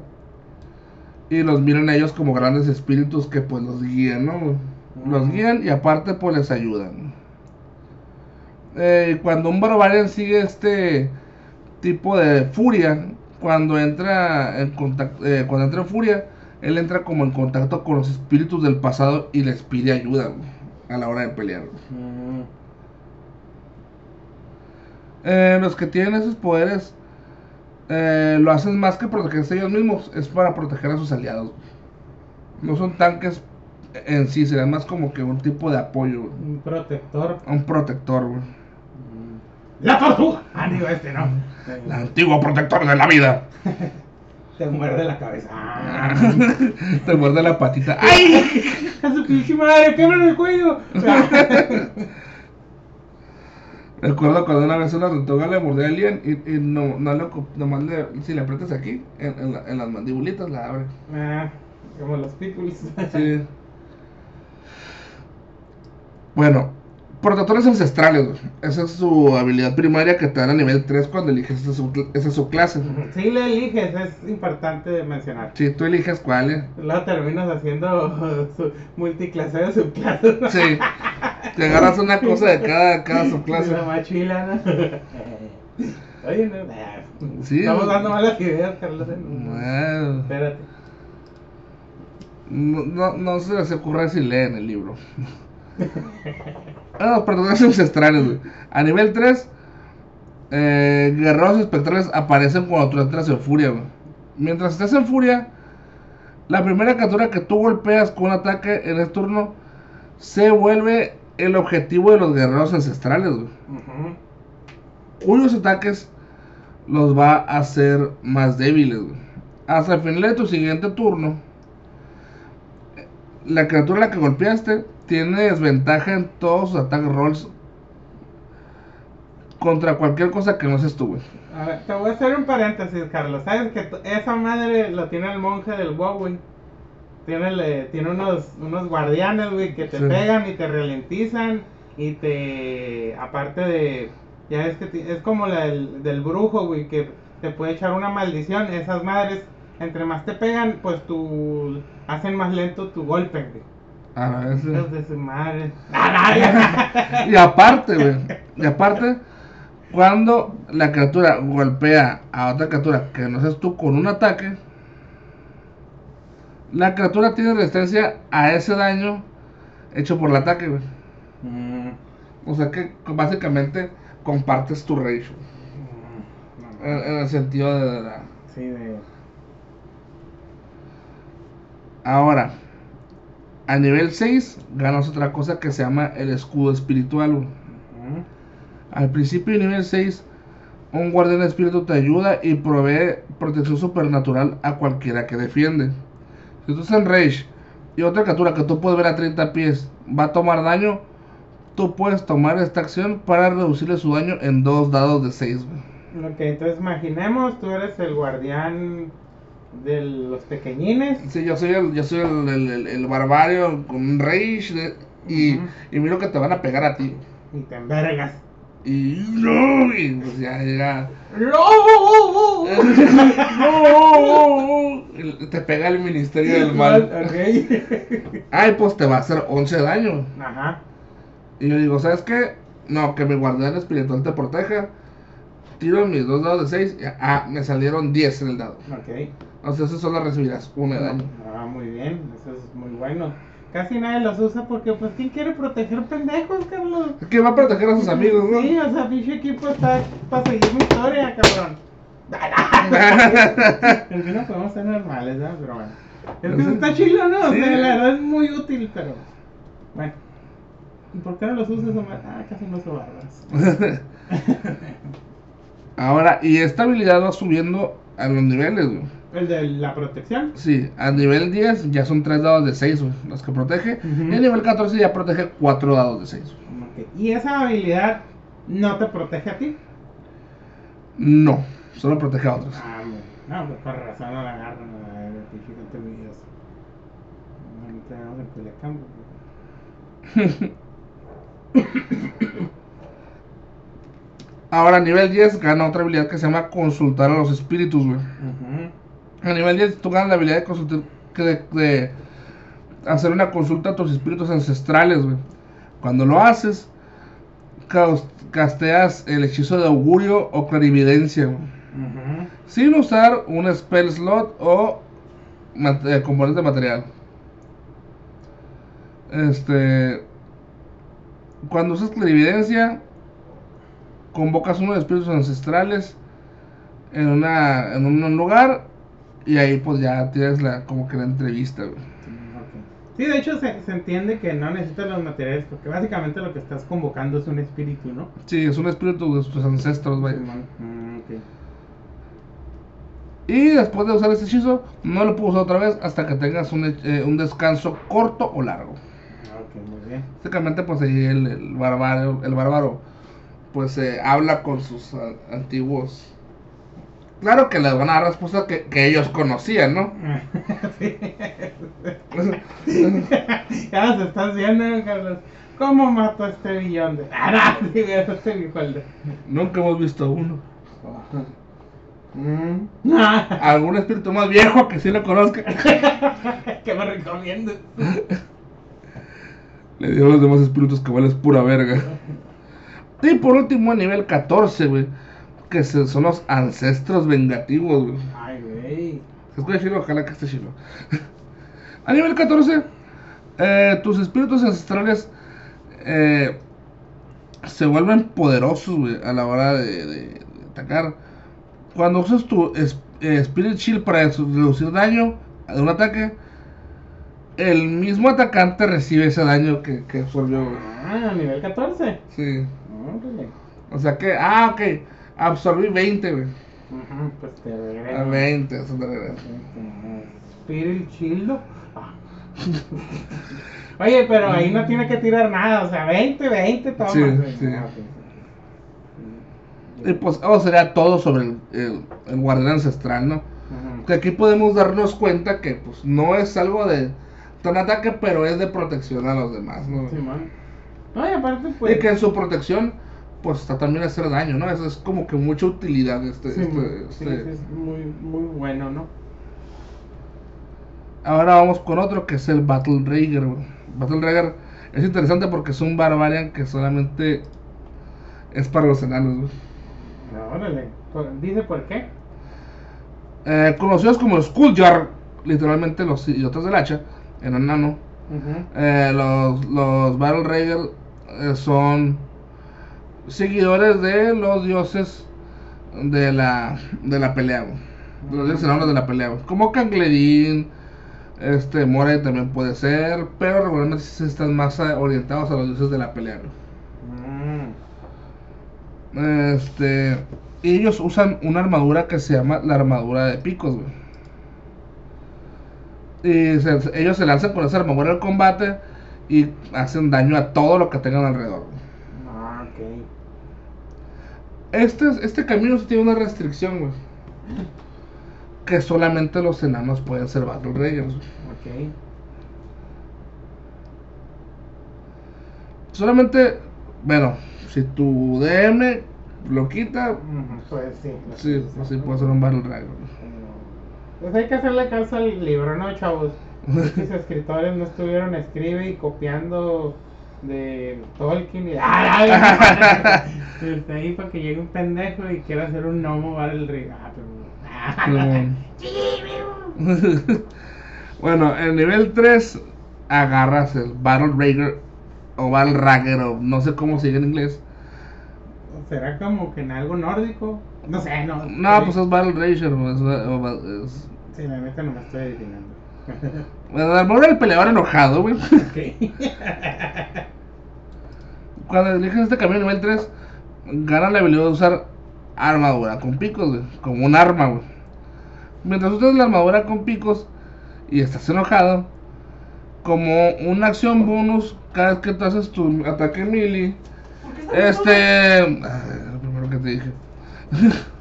Y los miran a ellos como grandes espíritus que pues los guían, ¿no? Los guían y aparte pues les ayudan. Eh, cuando un barbarian sigue este tipo de furia, cuando entra en contacto, cuando entra en furia, él entra como en contacto con los espíritus del pasado y les pide ayuda a la hora de pelear. Eh, los que tienen esos poderes eh, lo hacen más que protegerse ellos mismos, es para proteger a sus aliados. No son tanques en sí, serán más como que un tipo de apoyo, un protector. un protector. güey. Mm. La tortuga. Ah, digo este, ¿no? El antiguo protector de la vida. Te muerde la cabeza. Ah. Te muerde la patita. ¡Ay! ¡A su pinche madre! ¡Québrale el cuello! Recuerdo cuando una vez una tortuga le mordió a alguien y, y no, no le, nomás le, si le aprietas aquí, en, en la- en las mandibulitas la abre. Ah, como los pitbulls. Sí. Bueno, protectores ancestrales, güey. Esa es su habilidad primaria que te dan a nivel 3 cuando eliges esa, sub- esa subclase. Si le eliges, es importante mencionar. Si tú eliges cuál, eh. Luego terminas haciendo su multiclase de subclases. ¿no? Sí. Te agarras una cosa de cada, cada subclase. La machila, ¿no? Oye, no. Sí. Estamos dando malas ideas, Carlos. ¿eh? Bueno, Espérate. no, no, no se les ocurre si leen el libro. Ah, los protectores ancestrales, güey. A nivel 3, eh, guerreros espectrales aparecen cuando tú entras en furia, güey. Mientras estás en furia, la primera criatura que tú golpeas con un ataque en el turno se vuelve el objetivo de los guerreros ancestrales, güey. Cuyos ataques los va a hacer más débiles. güey. Hasta el final de tu siguiente turno, la criatura a la que golpeaste tiene desventaja en todos sus attack rolls contra cualquier cosa que no seas tú, güey. A ver, te voy a hacer un paréntesis, Carlos. ¿Sabes que esa madre lo tiene el monje del WoW, güey? Tiene, le- tiene unos, unos guardianes, güey, que te Sí. pegan y te ralentizan y te... Aparte de... Ya es que es como la del, del brujo, güey, que te puede echar una maldición. Esas madres, entre más te pegan, pues tu... Hacen más lento tu golpe, güey. A ver, sí. Hijos de su madre. Ah. Y aparte, güey. Y aparte, cuando la criatura golpea a otra criatura que no seas tú con un ataque, la criatura tiene resistencia a ese daño hecho por el ataque, güey. Mm, O sea que básicamente compartes tu güey. mm, no, En, en el sentido de la... Sí, de... Ahora, a nivel 6 ganas otra cosa que se llama el escudo espiritual. Al principio de nivel 6, un guardián de espíritu te ayuda y provee protección supernatural a cualquiera que defiende. Si tú estás en Rage y otra criatura que tú puedes ver a 30 pies va a tomar daño, tú puedes tomar esta acción para reducirle su daño en dos dados de 6. Ok, entonces imaginemos, tú eres el guardián de los pequeñines. Sí, yo soy el, yo soy el, el, el- el barbario con un Rage de- y, y miro que te van a pegar a ti. Y te envergas. Y no, y pues ya llega. ¡No! Y Te pega el ministerio del mal. Ok. Ay, pues te va a hacer 11 daño. Ajá. Y yo digo, ¿sabes qué? No, que mi guardián espiritual te proteja. Tiro mis dos dados de 6. Ah, me salieron 10 en el dado. Ok. Entonces, eso solo recibirás uno de daño. Ah, muy bien. Eso es muy bueno. Casi nadie los usa porque, pues, ¿quién quiere proteger pendejos, Carlos? Es que va a proteger a sus amigos, ¿no? Sí, o sea, pinche equipo está para seguir mi historia, cabrón. Que no podemos ser normales, ¿no? Pero bueno. Es que está chido, ¿no? O Sí. sea, la verdad es muy útil, pero. Bueno. ¿Y por qué no los usas, Omar? Ah, casi no uso barbas. Ahora, y esta habilidad va subiendo a los niveles, güey. El de la protección. Sí, a nivel 10 ya son 3 dados de 6, güey, los que protege. Ujú. Y a nivel 14 ya protege 4 dados de 6. Ok. ¿Y esa habilidad no te protege a ti? No, solo protege a otros. Ah, no, pues por razón no la agarran a pinche gente envidiosa. No tenemos en Culiacán, Ahora a nivel 10 gana otra habilidad que se llama consultar a los espíritus, güey. Ujú. A nivel 10 tú ganas la habilidad de consultar, de, de hacer una consulta a tus espíritus ancestrales, güey. Cuando lo haces, casteas el hechizo de augurio o clarividencia, güey. Sin usar un spell slot o eh, componente material. Este. Cuando usas clarividencia, convocas uno de los espíritus ancestrales en una en un lugar y ahí pues ya tienes la como que la entrevista, güey. Sí, de hecho se, se entiende que no necesitas los materiales porque básicamente lo que estás convocando es un espíritu, ¿no? Sí, es un espíritu de tus ancestros, vaya. Mm, ok. Y después de usar este hechizo, no lo puedo usar otra vez hasta que tengas un, eh, un descanso corto o largo. Ok, muy bien. Básicamente, pues ahí el, el bárbaro, el bárbaro, pues eh, habla con sus antiguos. Claro que les van a dar respuestas que, que ellos conocían, ¿no? Sí. ya nos estás viendo, Carlos. ¿Cómo mato a este billón de.? Ah, no, sí, este. Nunca hemos visto uno. Mm. Algún espíritu más viejo que sí lo conozca. ¿Qué me recomiendas? Le dio a los demás espíritus que vales pura verga. Y por último, a nivel 14, güey. Que son los ancestros vengativos, güey. Ay, güey. Se escucha chilo, ojalá que esté chilo. A nivel 14, eh, tus espíritus ancestrales eh, se vuelven poderosos, güey, a la hora de, de- de atacar. Cuando usas tu es- eh, Spirit Shield para reducir daño de un ataque, el mismo atacante recibe ese daño que, que absorbió, güey. Ah, nivel 14. Sí. Órale. O sea que, ah, ok, absorbí 20, güey. Ujú, Pues te A regresa. 20, eso te regresa. Spirit Childo. Ah, Oye, pero ahí no tiene que tirar nada, o sea, 20, 20, toma. Sí, sí. Ah. Y pues eso sería todo sobre el, el, el guardián ancestral, ¿no? Ujú. Que aquí podemos darnos cuenta que pues no es algo de tan ataque, pero es de protección a los demás, ¿no? Simón. No, y aparte, pues. Y que en su protección, pues está también hacer daño, ¿no? Eso es como que mucha utilidad este, Sí, este- sí, este- sí, es muy, muy bueno, ¿no? Ahora vamos con otro que es el Battle Rager. Battle Rager es interesante porque es un Barbarian que solamente es para los enanos. No, órale. ¿Dice por qué? Eh, conocidos como los Skulljar, literalmente los idiotas del hacha, en enano. Eh, los, los Battle Rager eh, son seguidores de los dioses de la, de la pelea. De los dioses enanos de la pelea. Como Cangledin, este, Moray también puede ser, pero regularmente sí están más orientados a los dioses de la pelea. Mm. Este, ellos usan una armadura que se llama la armadura de picos, güey. Y se- ellos se lanzan con esa armadura al combate y hacen daño a todo lo que tengan alrededor. güey. Ah, ok. Este, este camino sí tiene una restricción, güey. Que solamente los enanos pueden ser Battle Raiders. güey. Ok. Solamente, bueno, si tu DM lo quita, Ujú, Pues sí. sí, pues sí puede ser un Battle güey. Pues hay que hacerle caso al libro, ¿no, chavos? Muchos escritores no estuvieron escribe y copiando de Tolkien y ¡Ay, ay! Este, ahí para que llegue un pendejo y quiera hacer un gnomo para el río. Ah, bueno, en nivel 3 agarras el Battle Raider o Battle Ragger o no sé cómo sigue en inglés. ¿Será como que en algo nórdico? No sé, no. No, pues es Battle Raider. o es- o es- Sí, la neta no me estoy adivinando. Armadura del peleador enojado, güey. ok. Cuando eliges este camino nivel 3, gana la habilidad de usar armadura con picos, güey. Como un arma, güey. Mientras usas la armadura con picos y estás enojado, como una acción bonus, cada vez que tú haces tu ataque melee, este. ah, Lo primero que te dije.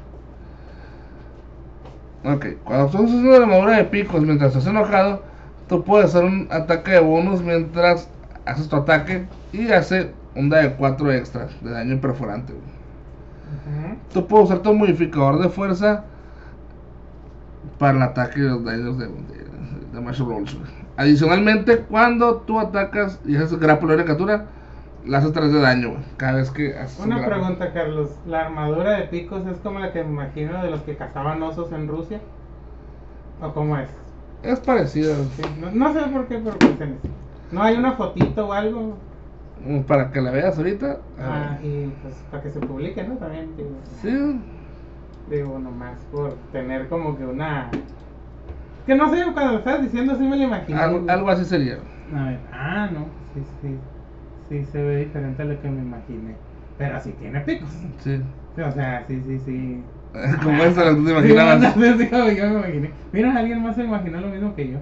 ok, cuando tú usas una armadura de picos mientras estás enojado, tú puedes hacer un ataque de bonus mientras haces tu ataque y hace un de 4 extra de daño perforante. Ujú. Tú puedes usar tu modificador de fuerza para el ataque y los daños de, de, de Rolls. Adicionalmente, cuando tú atacas y haces grapple de criatura, haces 3 de daño, güey, cada vez que haces un Una pregunta, Carlos. ¿La armadura de picos es como la que me imagino de los que cazaban osos en Rusia? ¿O cómo es? Es parecido, Sí, no, no sé por qué, pero eso. ¿No hay una fotito o algo? mm, para que la veas ahorita. Ah, y pues para que se publique, ¿no? También, digo. Sí, Digo, nomás por tener como que una... Que no sé, cuando lo estabas diciendo sí me lo imaginé. algo, güey. algo así sería. A ver, ah, no, sí, sí. Sí se ve diferente a lo que me imaginé. Pero sí tiene picos. Sí. Sí, O sea, sí, sí, sí. Como esto lo que tú te Sí, imaginabas. no, no, sí, yo me imaginé. Mira, alguien más se imaginó lo mismo que yo.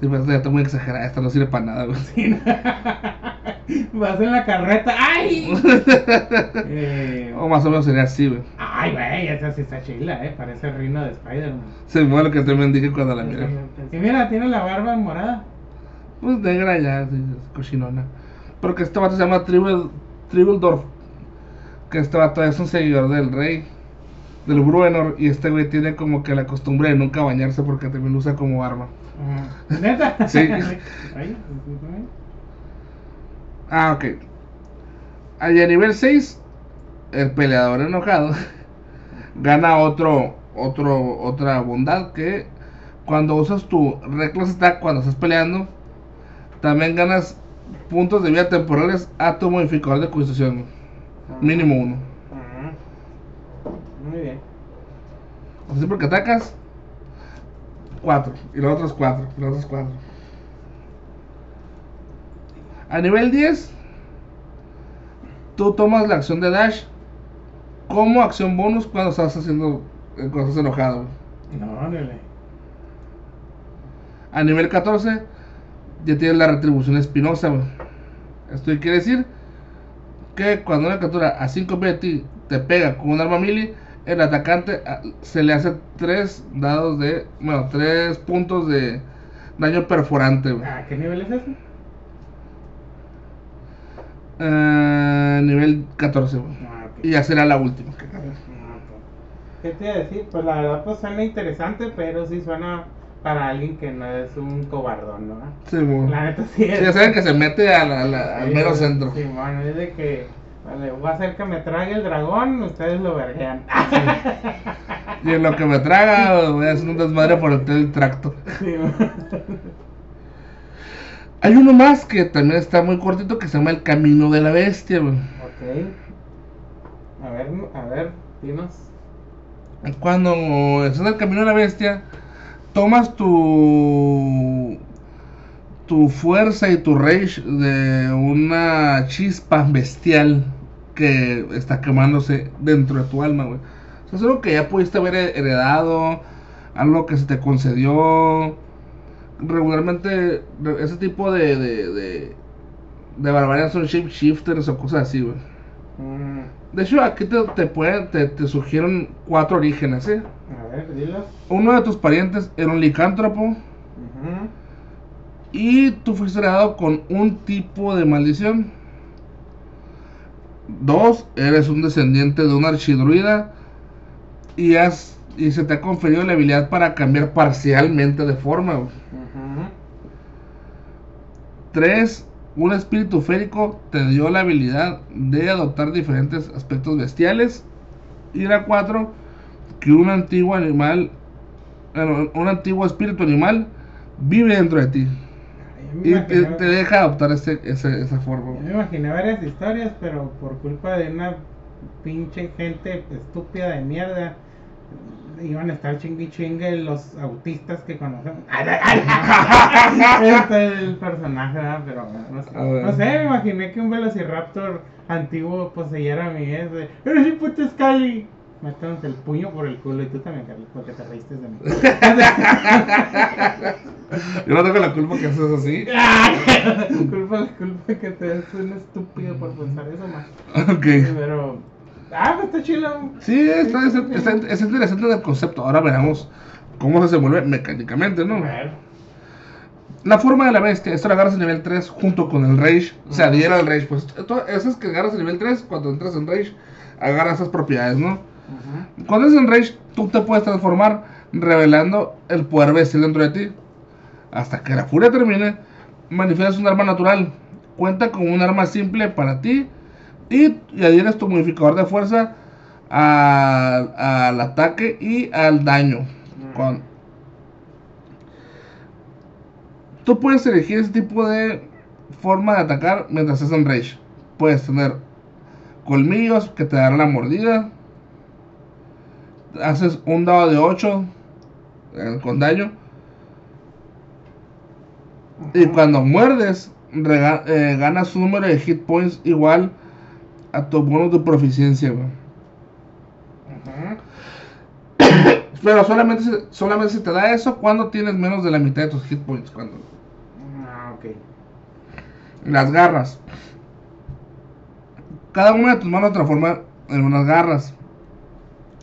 Sí, pero ya está muy exagerada. Esta no sirve para nada, güey. Sí. Vas en la carreta. ¡Ay! Eh, O más o menos sería así, güey. Ay, güey, esa sí está chila, ¿eh? Parece el reino de Spider-Man. Se me lo que también dije cuando la miré. Sí, mira, tiene la barba morada. Pues negra ya, sí, cochinona. Porque este vato se llama Tribeldorf. Que este vato es un seguidor del rey, del Bruenor. Y este güey tiene como que la costumbre de nunca bañarse porque también lo usa como arma. ¿Neta? Sí. Ah, ok. Ahí a nivel 6, el peleador enojado gana otro, otro, otra bondad que cuando usas tu reckless attack cuando estás peleando, también ganas puntos de vida temporales a tu modificador de constitución. Mínimo uno. Muy bien. O sea, porque atacas 4 y los otros 4, los otros 4. A nivel 10, tú tomas la acción de dash como acción bonus cuando estás haciendo cuando estás enojado. No, órale. A nivel 14, ya tienes la retribución espinosa, güey. Esto quiere decir que cuando una criatura a 5 pies de ti te pega con un arma melee, el atacante ah, se le hace 3 dados de. Bueno, 3 puntos de daño perforante, güey. ¿A qué nivel es ese? Eh, nivel 14, güey. Ah. Y ya será la última. Ah. ¿Qué te iba a decir? Pues la verdad pues suena interesante, pero sí suena para alguien que no es un cobardón, ¿no? Sí, güey. La neta sí es. Sí, ya saben que se mete a la- al mero centro. Sí, bueno, es de que vale, voy a hacer que me trague el dragón, ustedes lo vergean. Y en lo que me traga, voy a hacer un desmadre por el del tracto. Sí, Hay uno más que también está muy cortito que se llama El Camino de la Bestia, güey. ok. A ver, a ver, dinos. Cuando estás en el Camino de la Bestia, tomas tu tu fuerza y tu rage de una chispa bestial que está quemándose dentro de tu alma, güey. O sea, es algo que ya pudiste haber heredado, algo que se te concedió. Regularmente, re- ese tipo de, de, de, son shapeshifters o cosas así, güey. De hecho, aquí te, te, pueden, te, te sugieren cuatro orígenes, ¿eh? a ver. Uno de tus parientes era un licántropo y tú fuiste heredado con un tipo de maldición. Dos, eres un descendiente de un archidruida y, has, y se te ha conferido la habilidad para cambiar parcialmente de forma. güey. Ujú. Tres, un espíritu férico te dio la habilidad de adoptar diferentes aspectos bestiales. Y la cuatro, que un antiguo animal, bueno, un antiguo espíritu animal vive dentro de ti. Yo Y te, te deja adoptar ese, ese- esa yo forma. me imaginé varias historias, pero por culpa de una pinche gente estúpida de mierda, iban a estar chingue chingue los autistas que conocemos. este es el personaje, ¿verdad? pero no sé. No sé, me imaginé que un velociraptor antiguo poseyera a mi ex ¡Eres un puto Scully! Métanos el puño por el culo y tú también, Carlos, porque te reíste de mí. Yo no tengo la culpa que haces así. culpa, culpa que te es un estúpido por pensar eso, más. Ok. Pero, ah, pues está chido. Sí, está, está, está- es interesante el concepto. Ahora veremos cómo se desenvuelve mecánicamente, ¿no? La forma de la bestia, esto lo agarras en nivel 3 junto con el Rage. O sea, diera el Rage. Pues to- esas que agarras en nivel 3, cuando entras en Rage, agarras esas propiedades, ¿no? Cuando es en Rage, tú te puedes transformar revelando el poder bestial dentro de ti. Hasta que la furia termine, manifiestas un arma natural. Cuenta con un arma simple para ti y, adhieres tu modificador de fuerza a- al ataque y al daño. Con... Tú puedes elegir ese tipo de forma de atacar mientras estás en Rage. Puedes tener colmillos que te darán la mordida. Haces un dado de 8 eh, con daño. Y cuando muerdes, eh, ganas un número de hit points igual a tu bonus de proficiencia, güey. Pero solamente, se- solamente se te da eso cuando tienes menos de la mitad de tus hit points. Cuando Ah, ok. las garras. Cada una de tus manos transforma en unas garras.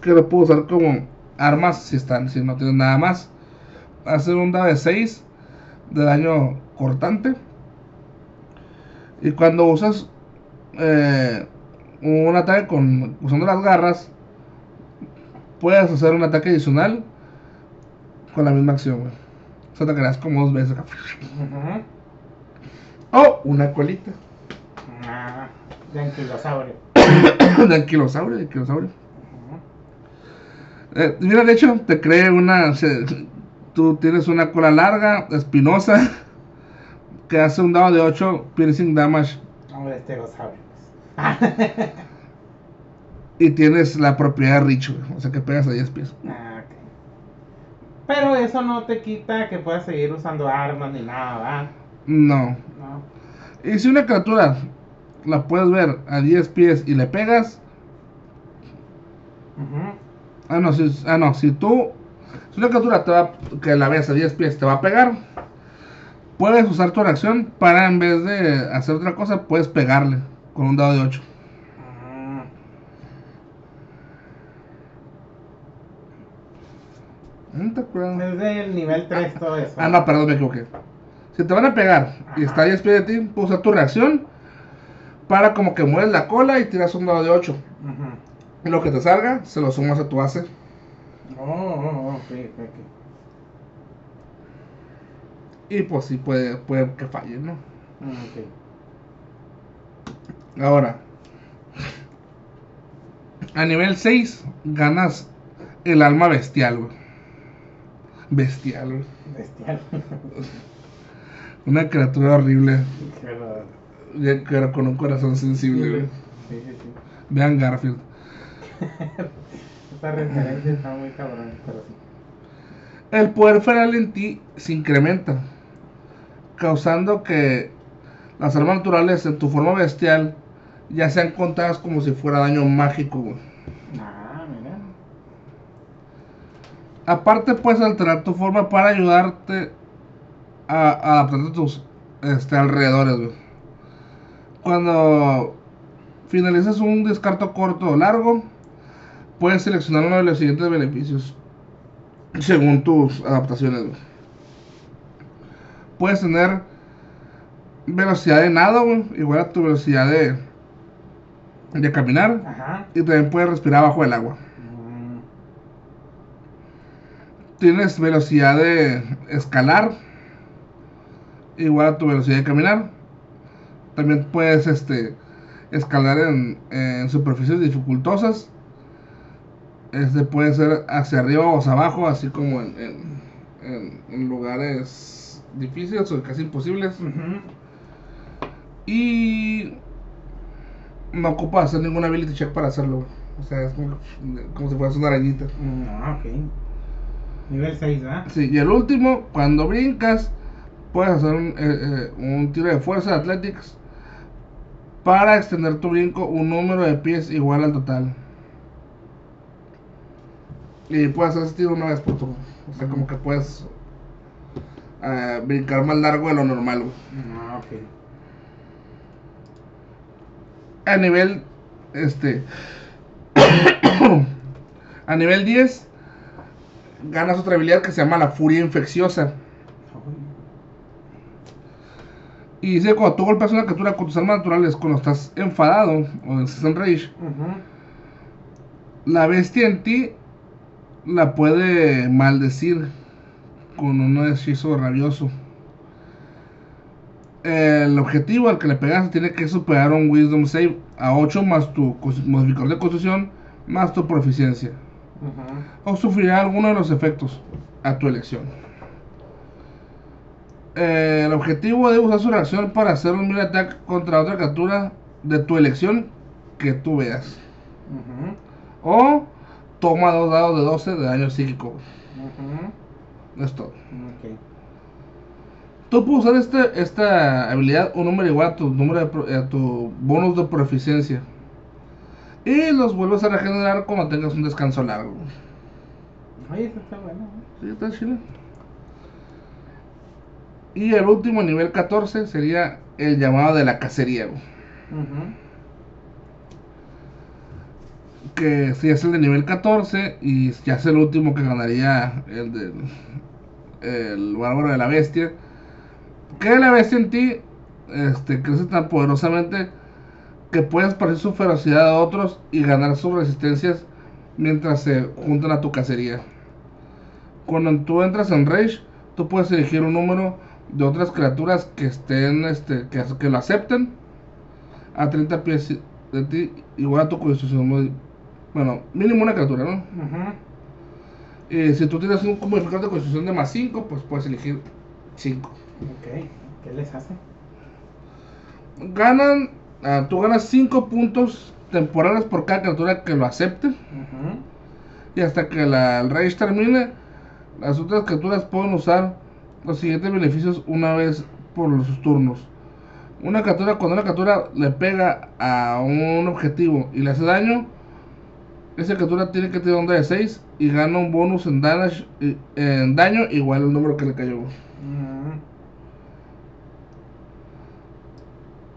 Que lo puedo usar como armas si están, si no tienes nada más. Hacer un dado de 6 de daño cortante. Y cuando usas eh, un ataque con usando las garras, puedes hacer un ataque adicional con la misma acción. güey. O sea, como dos veces. O una colita. Ah, de anquilosaurio. de anquilosaurio, de anquilosaurio. Ajá. Eh, mira, de hecho, te cree una. se- tú tienes una cola larga, espinosa, que hace un dado de 8 piercing damage. Hombre, estegosaurio. Y tienes la propiedad de Rich, güey, o sea que pegas a 10 pies. Ah, ok. Pero eso no te quita que puedas seguir usando armas ni nada, ¿verdad? No. No. Y si una criatura la puedes ver a 10 pies y le pegas. Ah, no, si, ah, no, si tú. Si una criatura te va, que la ves a 10 pies te va a pegar. puedes usar tu reacción para en vez de hacer otra cosa, puedes pegarle con un dado de 8. Ah, ¿No te acuerdas? es del nivel 3 todo eso. Ah, no, perdón, me equivoqué. Si te van a pegar y está a 10 pies de ti, usar tu reacción para como que mueves la cola y tiras un dado de 8. Ujú. Y lo que te salga, se lo sumas a tu base. Oh, oh, oh, ok, ok, ok. Y pues sí, puede, puede que falle, ¿no? Mm, ok. Ahora, a nivel 6, ganas el alma bestial, güey. Bestial, güey. Bestial. Una criatura horrible, Pero, con un corazón sensible, güey. Sí, sí, sí. Vean Garfield. Esta referencia está muy cabrón, pero sí. El poder feral en ti se incrementa, causando que las armas naturales en tu forma bestial ya sean contadas como si fuera daño mágico, güey. Ah, mira. Aparte puedes alterar tu forma para ayudarte a, a adaptarte a tus este, alrededores, güey. Cuando finalices un descarto corto o largo, puedes seleccionar uno de los siguientes beneficios según tus adaptaciones, güey. Puedes tener velocidad de nado, güey, igual a tu velocidad de, de caminar. Ajá. Y también puedes respirar bajo el agua. Mm, Tienes velocidad de escalar, igual a tu velocidad de caminar. También puedes este, escalar en, en superficies dificultosas. Este puede ser hacia arriba o hacia abajo, así como en, en- lugares difíciles o casi imposibles. Y no ocupa hacer ningún ability check para hacerlo. O sea, es como, como si fueras una arañita. Ah, ok. Nivel 6, ¿verdad? Sí, y el último, cuando brincas, puedes hacer un, eh, eh, un tiro de fuerza de Athletics para extender tu brinco un número de pies igual al total. Y puedes hacer ese tiro una vez por turno. O sea, como que puedes eh, brincar más largo de lo normal. Ah, ok. A nivel, este, a nivel 10, ganas otra habilidad que se llama la furia infecciosa. Y dice cuando tú golpeas una criatura con tus armas naturales, cuando estás enfadado o en rage, Ujú. la bestia en ti la puede maldecir con un hechizo rabioso. El objetivo al que le pegas tiene que superar un Wisdom Save a 8 más tu modificador de constitución más tu proficiencia. Ujú. o sufrirá alguno de los efectos a tu elección. Eh, el objetivo de usar su reacción para hacer un melee attack contra otra criatura de tu elección que tú veas. O toma dos dados de 12 de daño psíquico. Ujú. Es todo. Ok. Tú puedes usar este, esta habilidad un número igual a tu, número de pro- a tu bonus de proficiencia. Y los vuelves a regenerar cuando tengas un descanso largo. Oye, eso está bueno. ¿eh? Sí, está chile. Y el último nivel 14 sería el llamado de la cacería, güey. Que si es el de nivel 14 y ya es el último que ganaría el del el bárbaro de la bestia. Que la bestia en ti este, crece tan poderosamente que puedes parecer su ferocidad a otros y ganar sus resistencias mientras se juntan a tu cacería. Cuando tú entras en Rage, tú puedes elegir un número de otras criaturas que estén, este, que, que lo acepten a 30 pies de ti, igual a tu constitución. Bueno, mínimo una criatura, ¿no? Y si tú tienes un modificador de constitución de más 5, pues puedes elegir 5. Ok. ¿Qué les hace? Ganan, ah, tú ganas 5 puntos temporales por cada criatura que lo acepte. Ujú. Y hasta que la, el rage termine, las otras criaturas pueden usar los siguientes beneficios una vez por sus turnos. Una criatura, cuando una criatura le pega a un objetivo y le hace daño, esa criatura tiene que tener un de 6 y gana un bonus en, damage- en daño igual al número que le cayó. Ujú.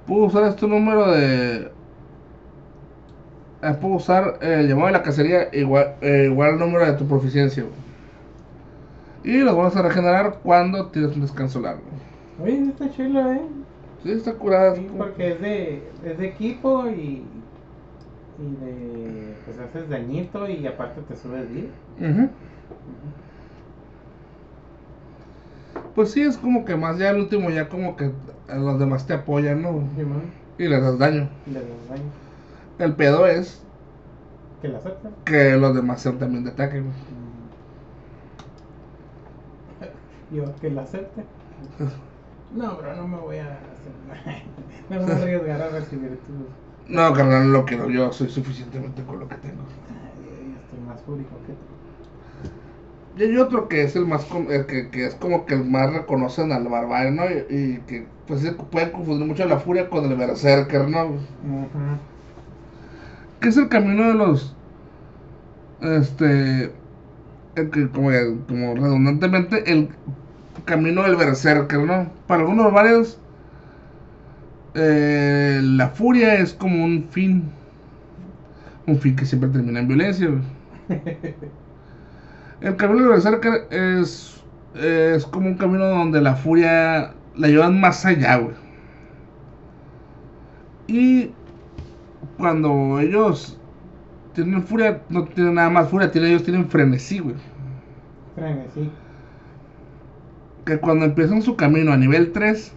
Puedo usar este número de. eh, puedo usar el llamado de la cacería igual, eh, igual al número de tu proficiencia. güey. Y los vamos a regenerar cuando tienes un descanso largo. Oye, está chulo, eh. Sí, está curada. Sí, porque es de, es de equipo y. Y de. Pues haces dañito y aparte te subes vida. Ujú. Pues sí, es como que más ya el último, ya como que los demás te apoyan, ¿no? Y les das daño. le das daño. El pedo es Que la aceptan. que los demás sean también de ataque. güey. Yo, que la acepte. No, pero no me voy a hacer. No me voy a arriesgar a recibir tus. No, carnal, no lo quiero. Yo soy suficientemente con lo que tengo. Ay, yo estoy más fúrico que tú. Y hay otro que es el más el que, que es como que el más reconocen al barbario, ¿no? Y, y que pues se puede confundir mucho la furia con el berserker, ¿no? Que es el camino de los este el que como, como redundantemente el camino del berserker, ¿no? Para algunos varios eh, la furia es como un fin un fin que siempre termina en violencia. El camino del berserker es es como un camino donde la furia la llevan más allá, güey. Y cuando ellos tienen furia, no tienen nada más furia, tienen, ellos tienen frenesí, güey. Frenesí. Que cuando empiezan su camino a nivel 3,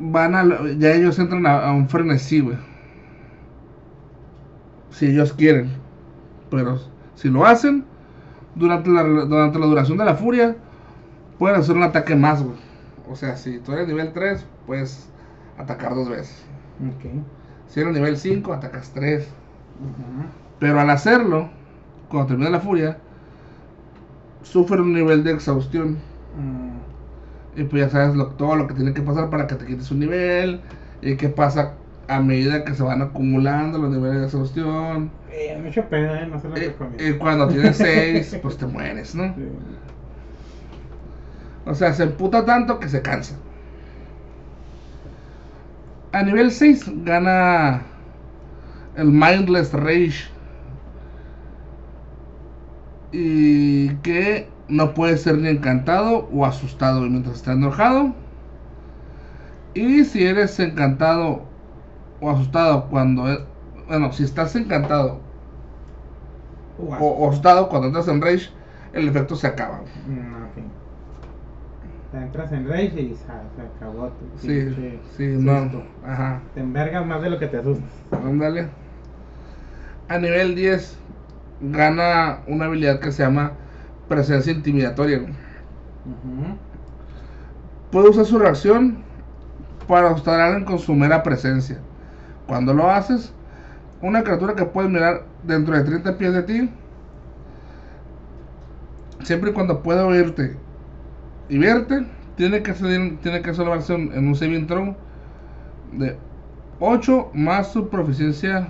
van a, ya ellos entran a, a un frenesí, güey. Si ellos quieren. Pero si lo hacen, durante la, durante la duración de la furia, pueden hacer un ataque más, güey. O sea, si tú eres nivel 3, puedes atacar dos veces. Si eres nivel 5, atacas 3. Pero al hacerlo, cuando termina la furia, sufre un nivel de exhaustión. Mm, Y pues ya sabes lo- todo lo que tiene que pasar para que te quites un nivel. Y qué pasa a medida que se van acumulando los niveles de exhaustión. Eh, mucho pedo, eh. No se lo Y, recomiendo. y cuando tienes 6, pues te mueres, ¿no? Sí. O sea, se emputa tanto que se cansa. A nivel 6 gana el Mindless Rage. Y que no puede ser ni encantado o asustado mientras está enojado. Y si eres encantado o asustado cuando... es- Bueno, si estás encantado. O, o asustado cuando entras en Rage, el efecto se acaba. Mm, ok. Te entras en rage y sa- se acabó tu Sí, pinche sí, no. Ajá. Te envergas más de lo que te asustas. Ándale. A nivel 10 gana una habilidad que se llama presencia intimidatoria. Puede usar su reacción para asustar a alguien con su mera presencia. Cuando lo haces, una criatura que puedes mirar dentro de 30 pies de ti, siempre y cuando pueda oírte y verte, tiene que salir, tiene que salvarse en, un saving throw de 8 más tu proficiencia,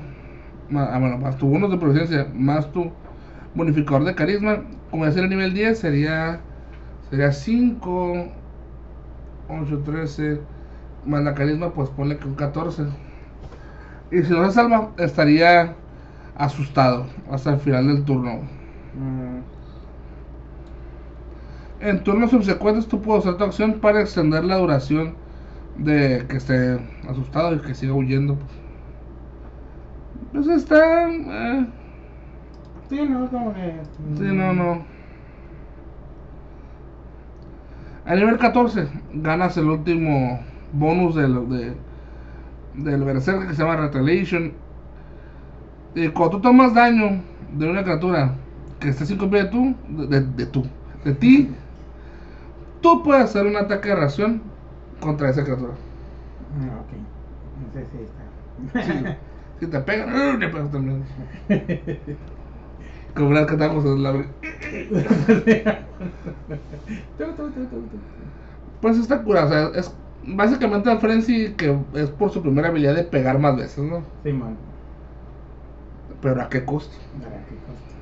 ma- ah, bueno, más tu bonus de proficiencia, más tu bonificador de carisma. Como decía el nivel 10, sería sería 5, 8, 13, más la carisma, pues ponle que un 14. Y si no se salva, estaría asustado hasta el final del turno. Mm, En turnos subsecuentes tú puedes usar tu acción para extender la duración de que esté asustado y que siga huyendo. Pues está... eh, Sí, no, como que. sí, mm, no, no. A nivel 14 ganas el último bonus del, de, del Berserker que se llama Retaliation. Y cuando tú tomas daño de una criatura que esté 5 pies de tú, de, de, tú, de ti, tú puedes hacer un ataque de reacción contra esa criatura. Ah, ok. No sé si está. Sí. Si te pegan, ¡uh! te pegas también. Como una vez que estábamos en la... Pues está curado, o sea, es básicamente el Frenzy que es por su primera habilidad de pegar más veces, ¿no? Simón. Pero a qué costo. ¿Para qué costa?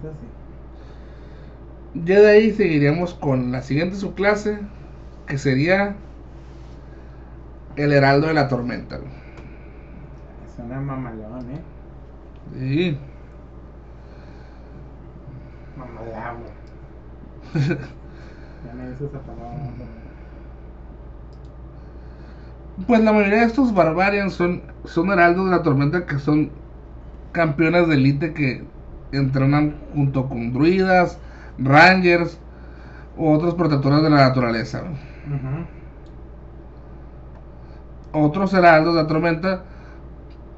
Eso sí. Ya de ahí seguiríamos con la siguiente subclase, que sería el Heraldo de la Tormenta. Es una mamalón, ¿eh? Sí. Mamalón. ya me dices esa palabra. Pues la mayoría de estos Barbarians son, son heraldos de la tormenta que son campeones de élite que entrenan junto con druidas, rangers u otros protectores de la naturaleza. Otros heraldos de la tormenta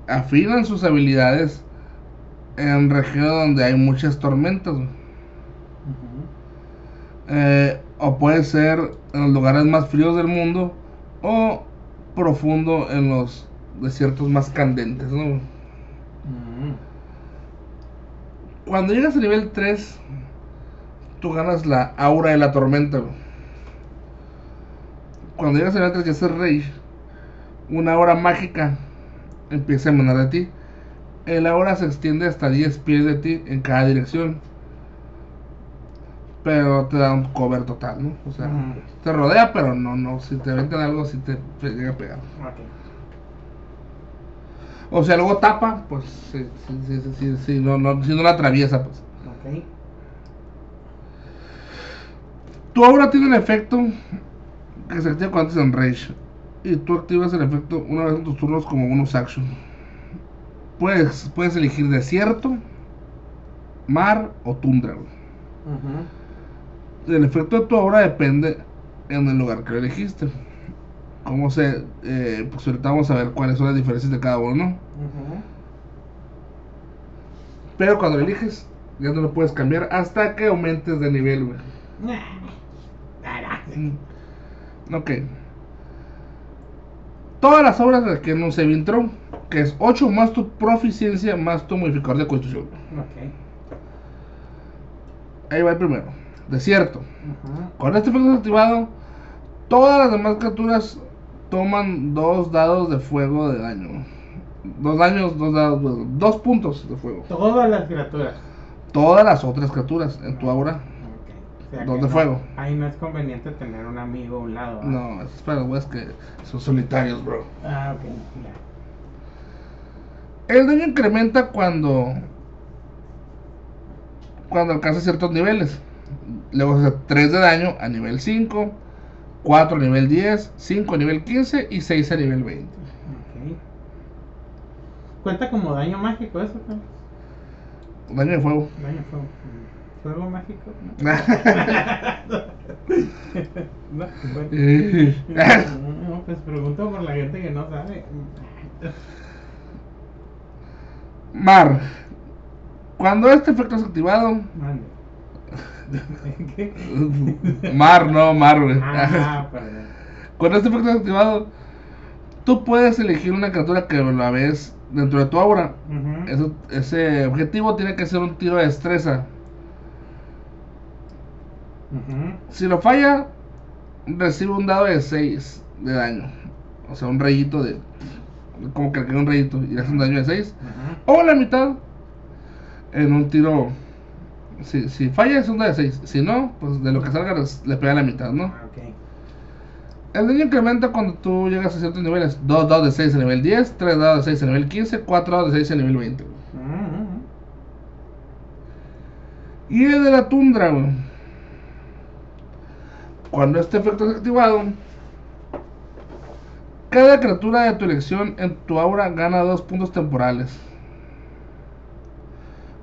afinan sus habilidades en regiones donde hay muchas tormentas. Eh, o puede ser en los lugares más fríos del mundo o profundo en los desiertos más candentes. ¿no? Ujú. Cuando llegas a nivel 3, tú ganas la aura de la tormenta. Cuando llegas a nivel 3 ya es el rey. Una aura mágica empieza a emanar de ti. El aura se extiende hasta 10 pies de ti en cada dirección. Pero te da un cover total, ¿no? O sea, te rodea, pero no, no. Si te aventan algo, si te te llega a pegar. O sea, luego tapa, pues sí, sí, sí, sí, sí, sí, no, no, si no la atraviesa, pues. Ok. Tu aura tiene un efecto que se activa cuando en Rage. Y tú activas el efecto una vez en tus turnos como bonus action. Puedes, puedes elegir desierto, mar o tundra. Ujú. El efecto de tu aura depende en el lugar que lo elegiste. Como se. eh, pues ahorita vamos a ver cuáles son las diferencias de cada uno. Ujú. Pero cuando lo eliges, ya no lo puedes cambiar hasta que aumentes de nivel, güey. Nah. Ok. Todas las obras de que no se intro, que es 8 más tu proficiencia más tu modificador de constitución. Ok. Ahí va el primero. Desierto. Ujú. Con este efecto activado, todas las demás criaturas toman dos dados de fuego de daño. Dos daños, dos dados, dos puntos de fuego. Todas las criaturas. Todas las otras criaturas en tu aura. O sea Dos de no- fuego. Ahí no es conveniente tener un amigo a un lado. No, es para los güeyes que son solitarios, bro. Ah, ok. El daño incrementa cuando cuando alcanza ciertos niveles. Luego hace 3 de daño a nivel 5, 4 a nivel 10, 5 a nivel 15 y 6 a nivel 20. Ok. ¿Cuenta como daño mágico eso? Carlos? Daño de fuego. Daño fuego. ¿Fuego mágico? No. No, pues pregunto por la gente que no sabe. Mar. Cuando este efecto es activado. Mande. ¿Qué? Mar, no, mar, güey. Ah. Cuando este efecto activado, tú puedes elegir una criatura que la ves dentro de tu aura. Eso- ese objetivo tiene que ser un tiro de destreza. Si lo falla, recibe un dado de 6 de daño. O sea, un rayito de. Como que un rayito y le hace un daño de 6. Ujú. O la mitad en un tiro. Si, si falla es un dado de 6. Si no, pues de lo que salga les- le pega la mitad, ¿no? Ah. El daño incrementa cuando tú llegas a ciertos niveles. 2 dados de 6 a nivel 10, 3 dados de 6 a nivel 15, 4 dados de 6 a nivel 20. güey. Ujú. Y el de la tundra, güey. Cuando este efecto es activado, cada criatura de tu elección en tu aura gana dos puntos temporales.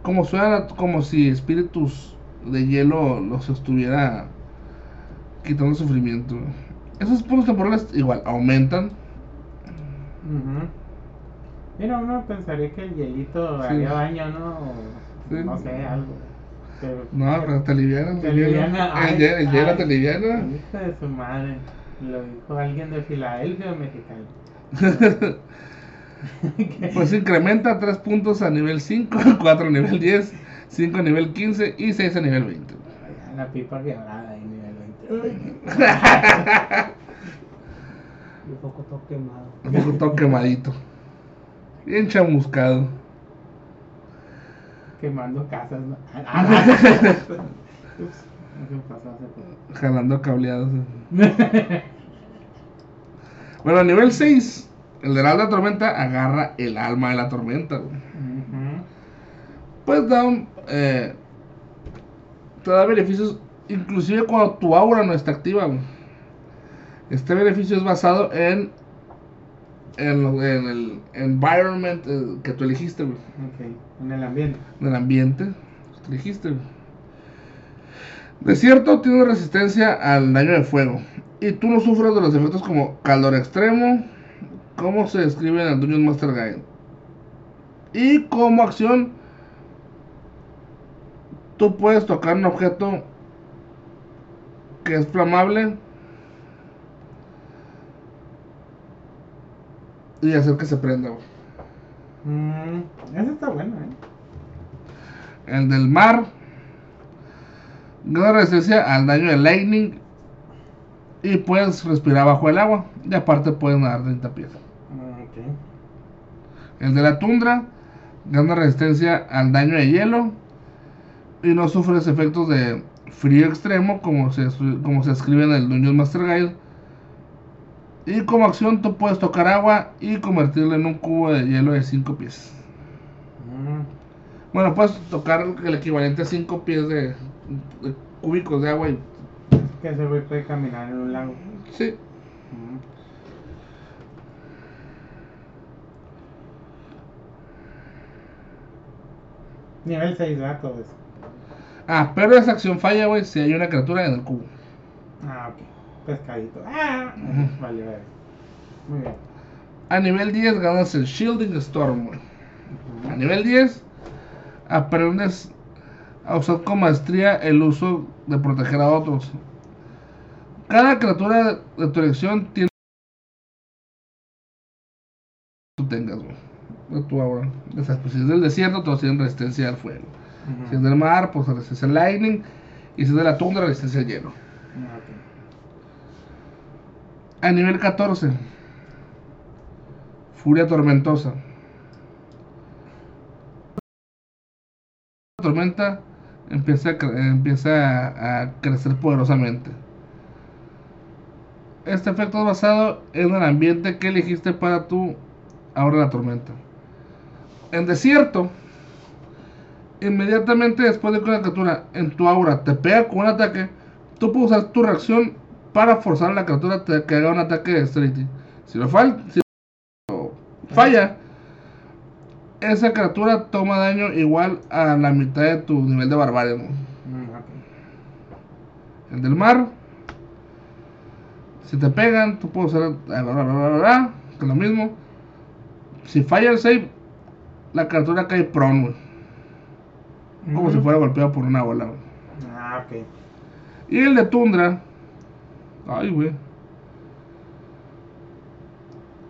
Como suena como si espíritus de hielo los estuviera quitando sufrimiento. Esos puntos temporales igual aumentan. Mira, uno pensaría que el hielito Sí. haría daño, ¿no? O, Sí. No sé, algo. No, pero te alivianan. Te el hielo. aliviana, El ay, hielo- te aliviana. Hijo de su madre. Lo dijo alguien de Filadelfia o mexicano. Pues incrementa 3 puntos a nivel 5, 4 a nivel 10, 5 a nivel 15 y 6 a nivel 20. La pipa quebrada ahí, nivel 20. Un poco todo quemado. Un poco todo quemadito. Bien chamuscado. Quemando casas, ¿no? Ah, Ups, hace poco. Jalando cableados. Bueno, a nivel 6, el heraldo de la tormenta agarra el alma de la tormenta, güey. Pues da un, eh, te da beneficios inclusive cuando tu aura no está activa. güey. Este beneficio es basado en, en, el environment eh, que tú elegiste, güey. Ok, en el ambiente. En el ambiente que tú elegiste. güey. Desierto tiene resistencia al daño de fuego. Y tú no sufres de los efectos como calor extremo, como se describe en el Dungeon Master Guide. Y como acción, tú puedes tocar un objeto que es flamable y hacer que se prenda. Mm, ese está bueno, ¿eh? El del mar gana resistencia al daño de lightning y puedes respirar bajo el agua. Y aparte puedes nadar 30 pies. El de la tundra gana resistencia al daño de hielo y no sufres efectos de frío extremo como se, como se escribe en el Dungeon Master Guide. Y como acción tú puedes tocar agua y convertirlo en un cubo de hielo de 5 pies. Mm, Bueno, puedes tocar el equivalente a 5 pies de, de cúbicos de agua y... que ese güey puede caminar en un lago. Sí. Mm. Nivel 6, ¿verdad? Todo eso. Ah, pero esa acción falla, güey, si hay una criatura en el cubo. Ah, ok. Pescadito. Ah, vale, vale. Muy bien. A nivel 10 ganas el Shielding Storm, güey. A nivel 10 aprendes a usar con maestría el uso de proteger a otros. Cada criatura de tu elección tiene tú tengas, güey. De tu aura. O sea, pues, si es del desierto, todos tienen resistencia al fuego. Si es del mar, pues resistencia al lightning. Y si es de la tundra, resistencia al hielo. A nivel 14. Furia tormentosa. La tormenta empieza a, cre- empieza a, a crecer poderosamente. Este efecto es basado en el ambiente que elegiste para tu ahora la tormenta. En desierto, inmediatamente después de que una criatura en tu aura te pega con un ataque, tú puedes usar tu reacción para forzar a la criatura te- que haga un ataque de Dexterity. Si lo fal- si lo falla, esa criatura toma daño igual a la mitad de tu nivel de barbarie. Mm. El del mar, si te pegan, tú puedes usar bla, bla, bla, que es lo mismo. Si falla el save, la criatura cae prone, güey, como si fuera golpeado por una bola. güey. Ah, ok. Y el de tundra. Ay, güey.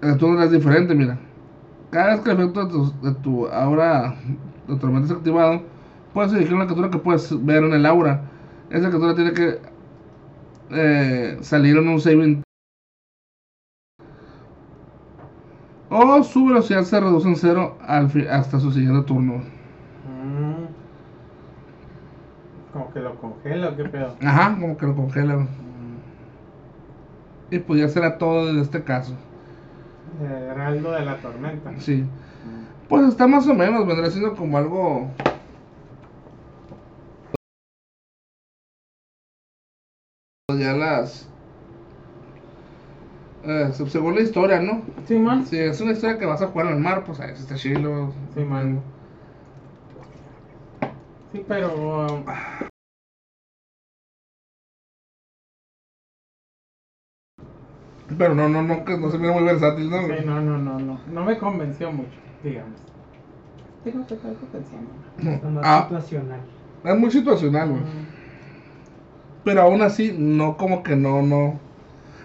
El de tundra es diferente, mira. Cada vez que el efecto de tu, de tu aura de tormenta es activado, puedes elegir una criatura que puedes ver en el aura. Esa criatura tiene que eh, salir en un saving. O su velocidad se reduce en cero al hasta su siguiente turno. Mm. Como que lo congela o qué pedo. Ajá, como que lo congela. Mm. Y pues ya será todo en este caso. Eh, Heraldo de la tormenta. Sí. Mm. Pues está más o menos, vendrá siendo como algo. Ya las. Eh, se- según la historia, ¿no? Simón. Si es una historia que vas a jugar el mar, pues ahí está chilo. Sí, man. Sí, pero. um, Pero no, no, no, que no se mira muy versátil, ¿no? sí, no, no, no, no. No me convenció mucho, digamos. Tengo que estar pensando. Más Ah, situacional. es muy situacional, güey. Pero aún así, no, como que no, no.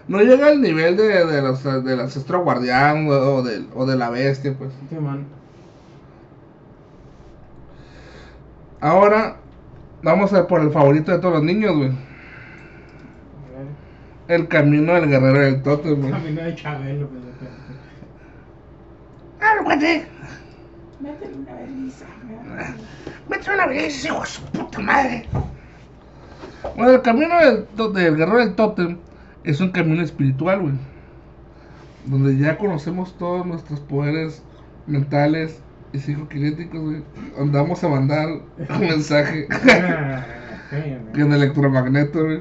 No llega al nivel de, de los, del ancestro guardián o, o del, o de la bestia, pues. Sí, man. Ahora, vamos a por el favorito de todos los niños, güey. El camino del guerrero del tótem, güey. Camino de Chabelo, de repente. ¡Ah, güey! Métele una beliza. ¡Mete una vez, hijo de su puta madre! Bueno, el camino del, del guerrero del tótem es un camino espiritual, güey. donde ya conocemos todos nuestros poderes mentales y psicoquinéticos, güey, andamos a mandar un mensaje Ah, sí, güey. en electromagneto, güey.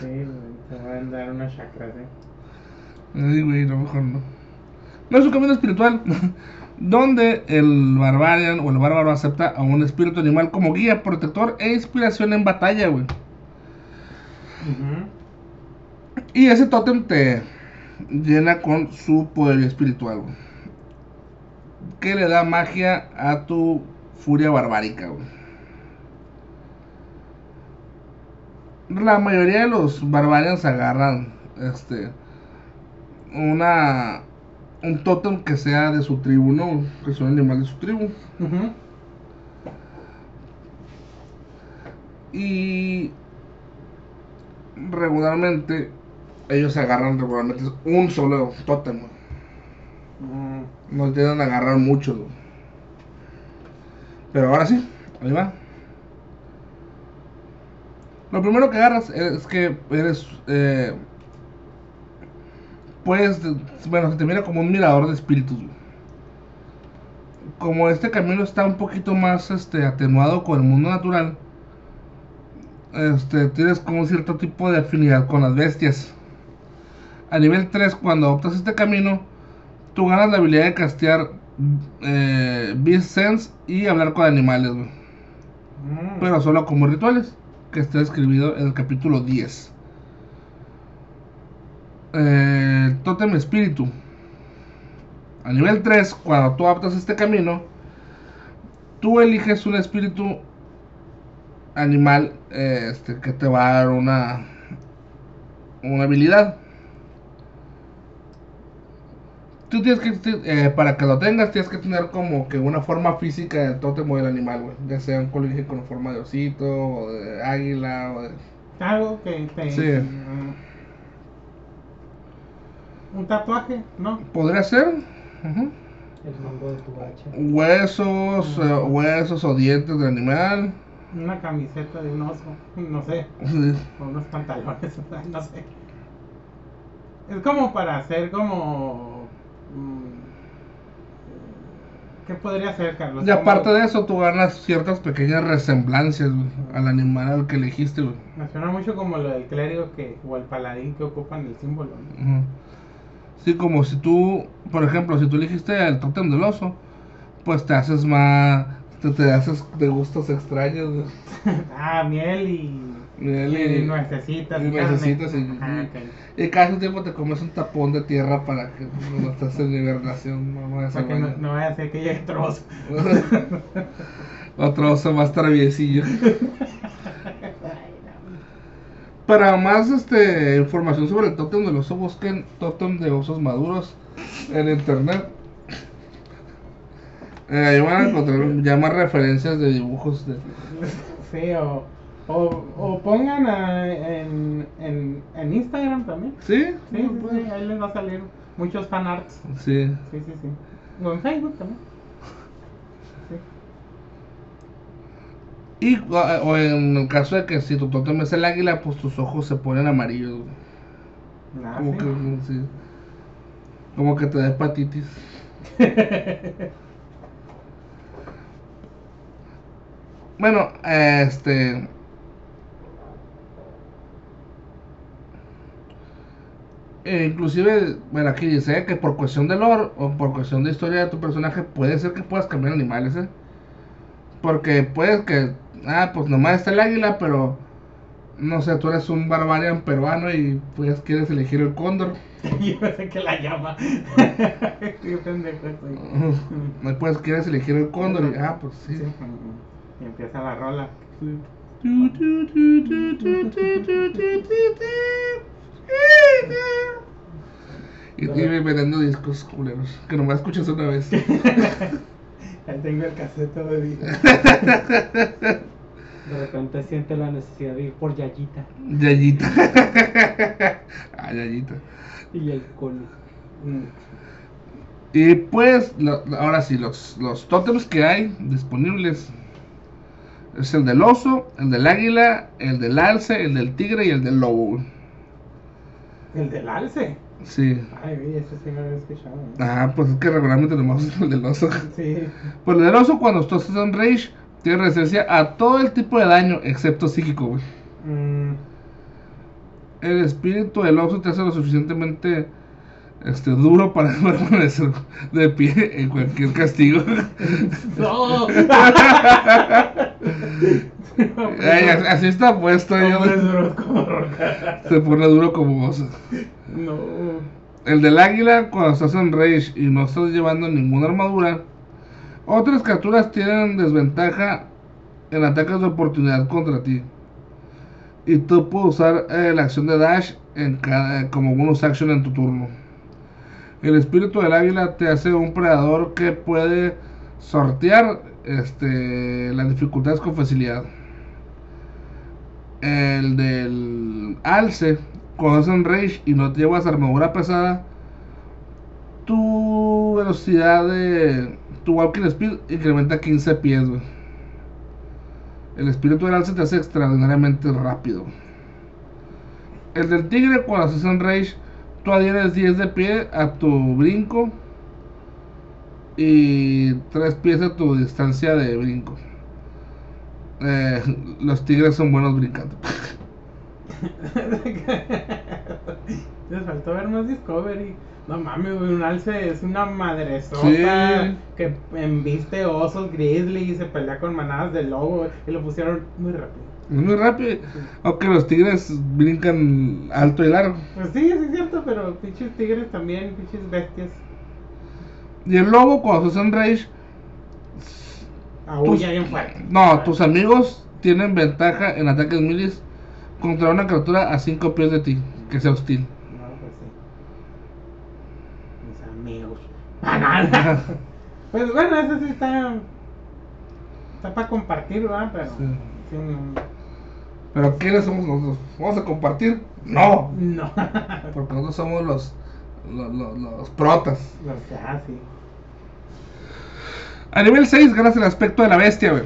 Sí, güey, te van a dar unas chakras, eh. Ay, güey, no, mejor no. No es un camino espiritual, donde el barbarian o el bárbaro acepta a un espíritu animal como guía, protector e inspiración en batalla, güey. Ujú. Y ese tótem te llena con su poder espiritual, güey. Que le da magia a tu furia barbárica, güey. La mayoría de los barbarians agarran este una un tótem que sea de su tribu, ¿no? Que sea un animal de su tribu. Y regularmente ellos agarran regularmente un solo tótem. Mm. No a agarrar mucho, güey. Pero ahora sí, ahí va. Lo primero que agarras es que eres. Eh, puedes. Bueno, se te mira como un mirador de espíritus. Como este camino está un poquito más este, atenuado con el mundo natural, este, tienes como un cierto tipo de afinidad con las bestias. A nivel 3, cuando optas este camino, tú ganas la habilidad de castear eh, Beast Sense y hablar con animales, güey. Mm. Pero solo como rituales, que está escrito en el capítulo 10. Eh, Totem Espíritu. A nivel 3, cuando tú optas este camino, tú eliges un espíritu animal eh, este, que te va a dar una, una habilidad. Tú tienes que, eh, para que lo tengas, tienes que tener como que una forma física del tótem o del animal, güey. Ya sea un colige con forma de osito, o de águila, o de... Algo que te. Sí. Un tatuaje, ¿no? Podría ser El mango de tu hacha. huesos, eh, huesos o dientes del animal. Una camiseta de un oso, no sé. Sí. O unos pantalones, no sé. Es como para hacer como. Mm, ¿Qué podría ser, Carlos? Y aparte de eso, tú ganas ciertas pequeñas resemblancias güey, al animal al que elegiste, güey. Me suena mucho como lo del clérigo que, o el paladín que ocupan el símbolo. Sí, como si tú, por ejemplo, si tú elegiste el tótem del oso, pues te haces más, te, te haces de gustos extraños, güey. ah, miel y. Miel y, y- nuecesitas. y nuecesitas y- Ajá, ok. Y cada tiempo te comes un tapón de tierra para que no estés en hibernación, no vayas a que no, no vaya a ser que llegue otro oso. Otro oso más traviesillo. Para más este información sobre el tótem del oso, busquen tótem de osos maduros en internet. Eh, ahí van a encontrar ya más referencias de dibujos de... Sí, o, o, o pongan a- en, en, en Instagram también. ¿Sí? Sí, sí, sí, ahí les va a salir muchos fanarts. Sí. Sí, sí, sí. O en Facebook también. Sí. Y o- en el caso de que si tu tótem es el águila, pues tus ojos se ponen amarillos. Ah, Como sí. que, sí. Como que te da hepatitis. Bueno, este. eh, inclusive, bueno, aquí dice que por cuestión de lore o por cuestión de historia de tu personaje, puede ser que puedas cambiar animales, ¿eh? Porque puedes que, ah, pues nomás está el águila, pero no sé, tú eres un barbarian peruano y pues quieres elegir el cóndor. Yo sé que la llama. Pues quieres elegir el cóndor y ah, pues sí. Sí. Y empieza la rola. Y, y vendiendo discos culeros, que nomás escuchas una vez. Ahí tengo el cassette todavía. De repente siente la necesidad de ir por Yayita Yayita. ah, Yayita. y el cono. Mm. Y pues, lo- ahora sí, los, los tótems que hay disponibles es el del oso, el del águila, el del alce, el del tigre y el del lobo. El del alce. Sí. Ay, ese sí no lo había escuchado. Ah, pues es que regularmente nomás es el del oso. Sí. Pues el del oso, cuando tú estás en rage, tiene resistencia a todo el tipo de daño, excepto psíquico, güey. Mm, El espíritu del oso te hace lo suficientemente este, duro para permanecer de pie en cualquier castigo. ¡No! Ay, así- está puesto. yo- duros como roca. se pone duro como oso. No. El del águila, cuando estás en rage y no estás llevando ninguna armadura, otras criaturas tienen desventaja en ataques de oportunidad contra ti. Y tú puedes usar eh, la acción de dash en cada, como bonus action en tu turno. El espíritu del águila te hace un predador que puede sortear este, las dificultades con facilidad. El del alce, cuando estás en rage y no te llevas armadura pesada, tu velocidad de tu walking speed incrementa 15 pies. El espíritu del alce te hace extraordinariamente rápido. El del tigre, cuando estás en rage, tú adhieres 10 de pie a tu brinco y 3 pies a tu distancia de brinco. Eh, los tigres son buenos brincando. Les faltó ver más Discovery. No mames, un alce es una madresota Sí. que embiste osos grizzly y se pelea con manadas de lobo y lo pusieron muy rápido. Es muy rápido. Aunque los tigres brincan alto y largo. Pues sí, sí es cierto, pero pinches tigres también, pinches bestias. Y el lobo, cuando estás en rage, Aúlla bien fuerte. no, tus amigos tienen ventaja en ataques milis contra una criatura a 5 pies de ti, que sea hostil. No, pues sí. Mis amigos. Banana. Pues bueno, eso sí está. Está para compartir, ¿verdad? Pero. Sí. no. Pero ¿quiénes somos nosotros? ¿Vamos a compartir? No, No. porque nosotros somos los, los, los, los protas. Los ah, sí. A nivel 6 ganas el aspecto de la bestia, güey.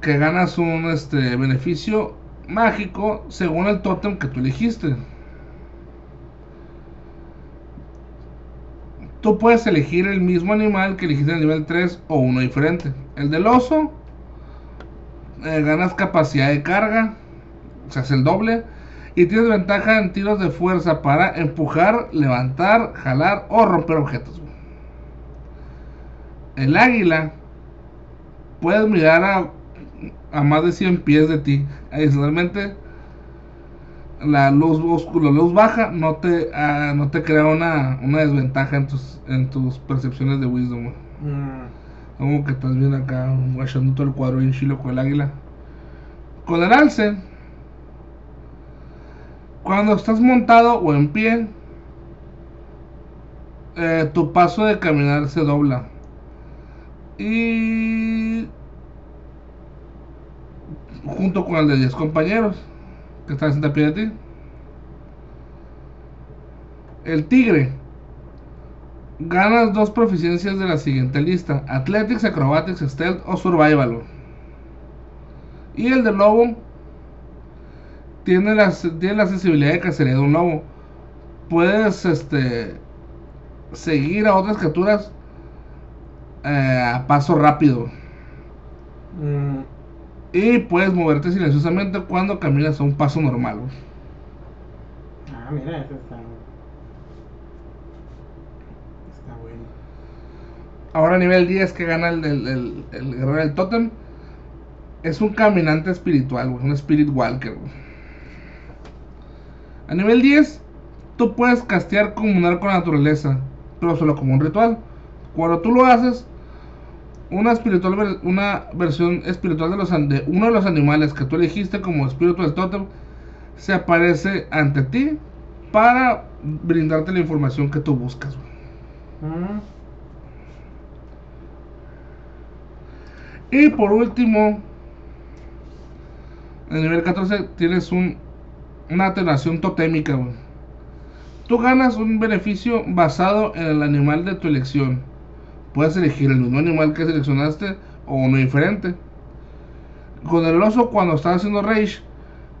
Que ganas un este, beneficio mágico según el tótem que tú elegiste. Tú puedes elegir el mismo animal que elegiste en el nivel 3 o uno diferente. El del oso, eh, ganas capacidad de carga, o sea, es el doble. Y tienes ventaja en tiros de fuerza para empujar, levantar, jalar o romper objetos. El águila, puedes mirar a, a más de 100 pies de ti. Adicionalmente, la luz, oscu- la luz baja no te, ah, no te crea una, una desventaja en tus, en tus percepciones de wisdom. Mm, Como que estás bien acá, guachando todo el cuadro en chilo con el águila. Con el alce, cuando estás montado o en pie, eh, tu paso de caminar se dobla. Y junto con el de 10 compañeros que están a pie de ti. El tigre. Ganas dos proficiencias de la siguiente lista: Athletics, Acrobatics, Stealth o Survival. Y el del lobo tiene la, tiene la sensibilidad de cacería de un lobo. Puedes este seguir a otras criaturas eh, a paso rápido. mm, Y puedes moverte silenciosamente cuando caminas a un paso normal. Ah, mira, eso. Está bueno. Ahora nivel 10 que gana el, el, guerrero del totem. Es un caminante espiritual, un spirit walker. A nivel 10, tú puedes castear comunar con la naturaleza, pero solo como un ritual. Cuando tú lo haces, una, espiritual, una versión espiritual de, los, de uno de los animales que tú elegiste como espíritu del totem se aparece ante ti para brindarte la información que tú buscas. Mm, Y por último, en el nivel 14 tienes un, una atenuación totémica. Tú ganas un beneficio basado en el animal de tu elección. Puedes elegir el mismo animal que seleccionaste o uno diferente. Con el oso, cuando estás haciendo rage,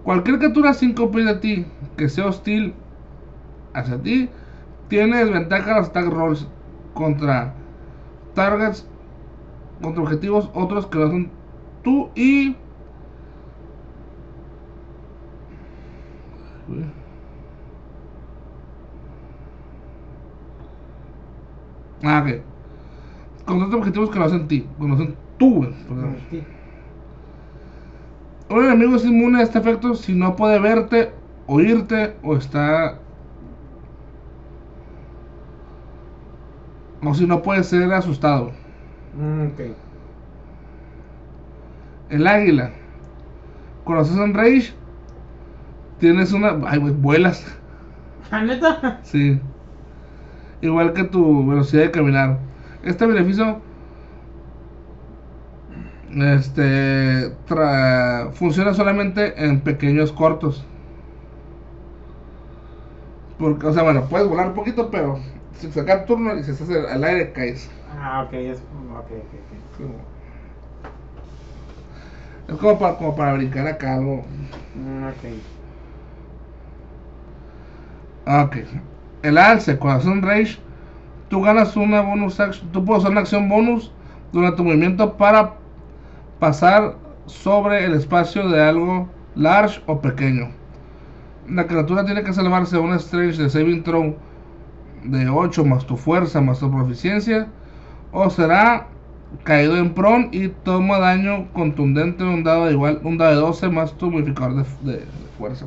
cualquier criatura 5 pies de ti que sea hostil hacia ti. Tiene desventaja en los attack rolls contra targets, contra objetivos otros que no son tú y. Ah, ok. Contra otros objetivos que no hacen ti, que tú, güey. Un enemigo es inmune a este efecto si no puede verte, oírte o está. O si no puede ser asustado. Mm, ok. El águila. Un rage, tienes una. Ay, güey, vuelas. ¿Ah, neta? Sí. Igual que tu velocidad de caminar. Este beneficio. Este. tra- funciona solamente en pequeños cortos. Porque, o sea, bueno, puedes volar un poquito, pero si sacas turno y si estás al aire, caes. Ah, ok, es. Ok, ok, ok. Es como para, como para brincar acá algo. Mm, ok. Ok. El alce, cuando haces un rage, tú ganas una bonus action. Tú puedes usar una acción bonus durante tu movimiento para pasar sobre el espacio de algo large o pequeño. La criatura tiene que salvarse de un strange de saving throw de 8 más tu fuerza más tu proficiencia. O será caído en prone y toma daño contundente de un dado de igual, un dado de 12 más tu modificador de, de- de fuerza.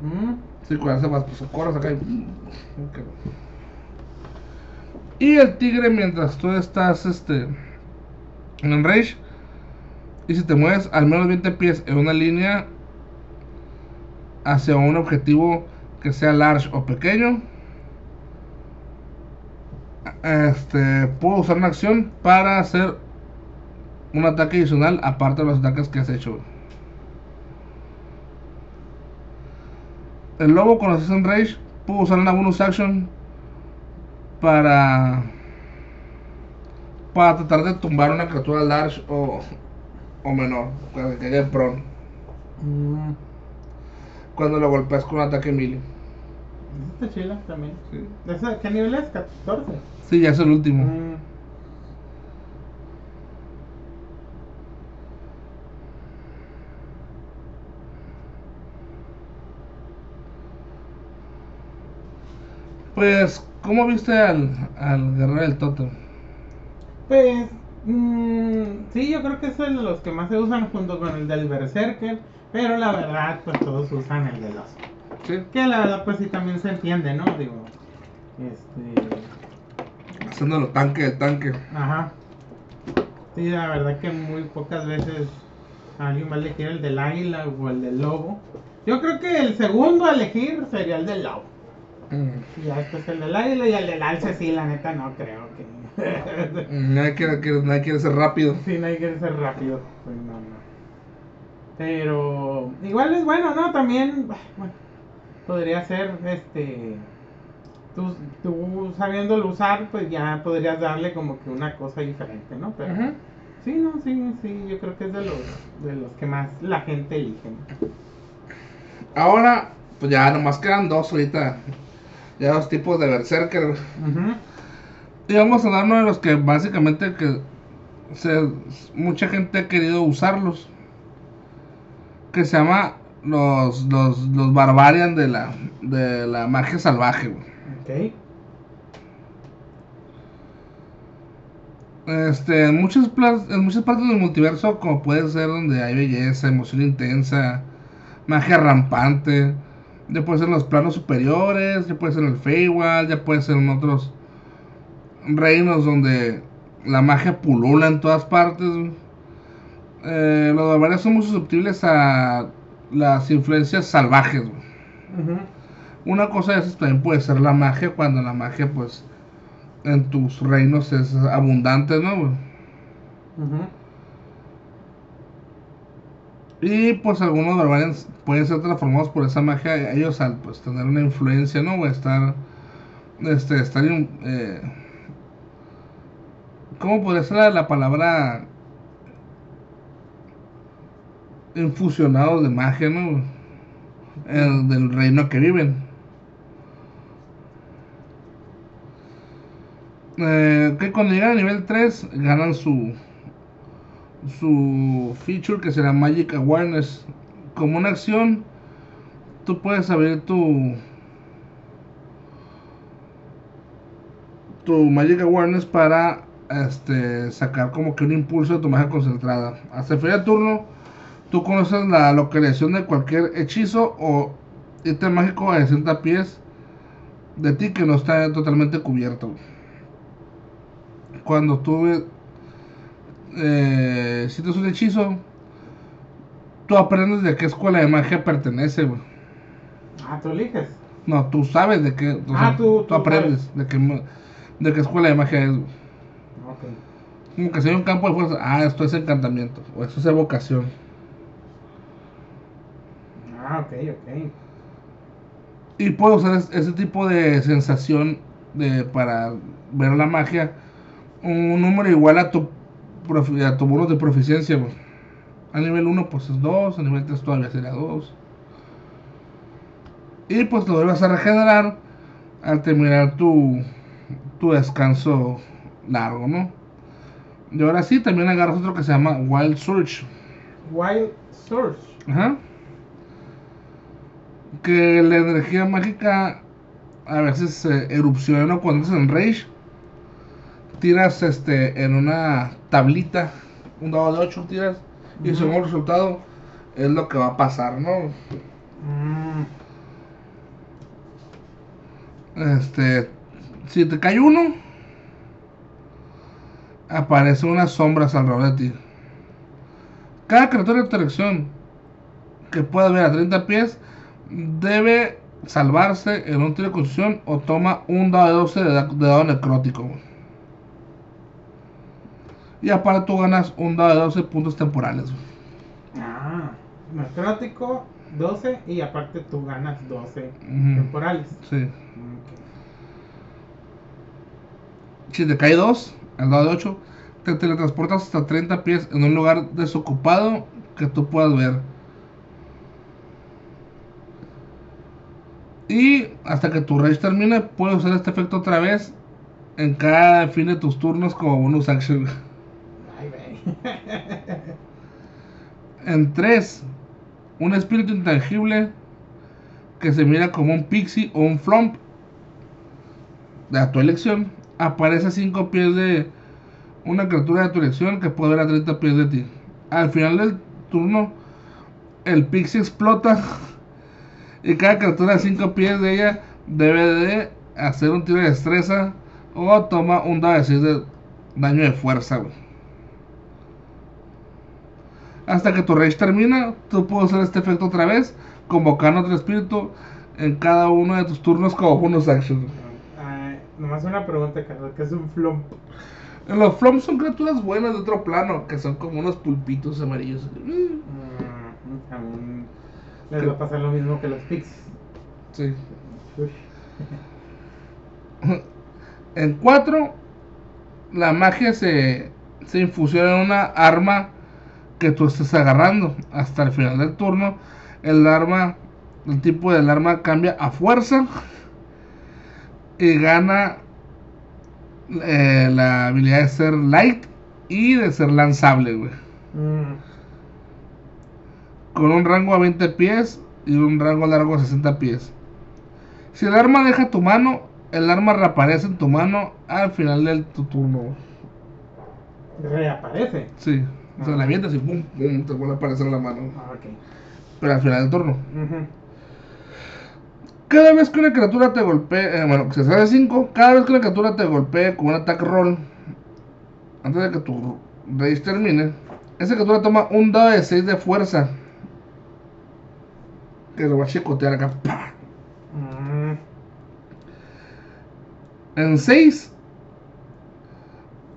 Mm, Sí, más, pues corres acá y... Ok. Y el tigre mientras tú estás este en rage y si te mueves al menos 20 pies en una línea hacia un objetivo que sea large o pequeño este puedo usar una acción para hacer un ataque adicional aparte de los ataques que has hecho. El lobo cuando haces un rage puedo usar una bonus action para para tratar de tumbar una criatura large o, o menor, para que en prone. mm. Cuando lo golpeas con un ataque melee. Está chila también. Sí. ¿Esa- ¿Qué nivel es? 14. Sí, ya es el último. Mm. Pues, ¿cómo viste al, al guerrero del Totem? Pues, mm, sí, yo creo que es el de los que más se usan junto con el del Berserker. Pero la verdad, pues todos usan el del oso. Sí. Que la verdad, pues sí también se entiende, ¿no? Digo, este. Haciéndolo tanque de tanque. Ajá. Sí, la verdad que muy pocas veces alguien va a elegir el del águila o el del lobo. Yo creo que el segundo a elegir sería el del lobo. Mm. Ya después el del águila y el del alce, sí, la neta no creo que. Nadie quiere, quiere- nadie quiere ser rápido. sí, hay que ser rápido. Pues no, no. Pero igual es bueno, ¿no? También, bueno, podría ser este. Tú, tú sabiéndolo usar, pues ya podrías darle como que una cosa diferente, ¿no? Pero. Sí, no, sí, sí, yo creo que es de los, de los que más la gente elige. ¿no? Ahora, pues ya nomás quedan dos ahorita. Ya dos tipos de berserker. Ujú. Y vamos a dar uno de los que básicamente que se, mucha gente ha querido usarlos. Que se llama los, los, los Barbarian de la, de la magia salvaje. güey. Ok. Este, en muchas, en muchas partes del multiverso, como puede ser donde hay belleza, emoción intensa, magia rampante, ya puede ser en los planos superiores, ya puede ser en el Feywild, ya puede ser en otros reinos donde la magia pulula en todas partes. Eh, los barbarianos son muy susceptibles a las influencias salvajes. Ujú. Una cosa de esas también puede ser la magia, cuando la magia, pues, en tus reinos es abundante, ¿no? Y pues algunos barbarians pueden ser transformados por esa magia, ellos al pues tener una influencia, ¿no? O estar, este, estar, eh, ¿cómo podría ser la, la palabra? Infusionados de magia, ¿no? El- del reino que viven. Eh, que cuando llegan a nivel 3 ganan su su feature que será Magic Awareness. Como una acción, tú puedes abrir tu tu Magic Awareness para este, sacar como que un impulso de tu magia concentrada. Hasta el final del turno, tú conoces la localización de cualquier hechizo o ítem mágico a 60 pies de ti que no está totalmente cubierto. Cuando tú eh, si un hechizo, tú aprendes de qué escuela de magia pertenece, güey. Ah, tú eliges. No, tú sabes de qué. Ah, sea, tú- tú aprendes de qué, de qué escuela de magia es, güey. Ok. Como que si hay un campo de fuerza, ah, esto es encantamiento, o esto es evocación. Ah, ok, ok. Y puedo usar es- ese tipo de sensación de, para ver la magia. Un número igual a tu, a tu bonus de proficiencia. güey. A nivel 1 pues es 2, a nivel 3 todavía sería 2. Y pues lo vuelves a regenerar al terminar tu, tu descanso largo, ¿no? Y ahora sí, también agarras otro que se llama Wild Surge. Wild Source. Ajá. Que la energía mágica a veces eh, erupciona cuando estás en Rage. Tiras este en una tablita, un dado de 8 tiras, y según el resultado es lo que va a pasar, ¿no? Mm, Este, si te cae uno, aparecen unas sombras alrededor de ti. Cada criatura de tu elección que pueda ver a 30 pies debe salvarse en un tiro de constitución o toma un dado de 12 de, da- de dado necrótico. Y aparte tú ganas un dado de 12 puntos temporales. güey. ah, necrótico 12 y aparte tú ganas 12 Ujú. temporales. Sí. Ok. Si te cae 2, al dado de 8, te teletransportas hasta 30 pies en un lugar desocupado que tú puedas ver. Y hasta que tu rage termine, puedes usar este efecto otra vez en cada fin de tus turnos como bonus action. En 3, un espíritu intangible que se mira como un pixie o un flump de tu elección aparece a 5 pies de una criatura de tu elección que puede ver a 30 pies de ti. Al final del turno, el pixie explota y cada criatura a 5 pies de ella debe de hacer un tiro de destreza o toma un dado de 6 de daño de fuerza. Hasta que tu rage termina, tú puedes hacer este efecto otra vez, convocando otro espíritu en cada uno de tus turnos como bonus action. Ah, nomás una pregunta, Carlos, ¿qué es un flump? Los flumps son criaturas buenas de otro plano, que son como unos pulpitos amarillos. Mm, les va a pasar lo mismo que los pixies. Sí. En 4, la magia se, se infusiona en una arma que tú estés agarrando. Hasta el final del turno, el arma, el tipo del arma cambia a fuerza y gana eh, la habilidad de ser light y de ser lanzable, güey. Mm, Con un rango a 20 pies y un rango largo a 60 pies. Si el arma deja tu mano, el arma reaparece en tu mano al final del tu turno. reaparece. Sí. O sea, la avientas y pum, pum, te vuelve a aparecer la mano. Ah, ok. Pero al final del turno. Cada vez que una criatura te golpee, eh, bueno, se sale 5, cada vez que una criatura te golpee con un attack roll, antes de que tu rage termine, esa criatura toma un dado de 6 de fuerza. Que lo va a chicotear acá. Mm, En 6,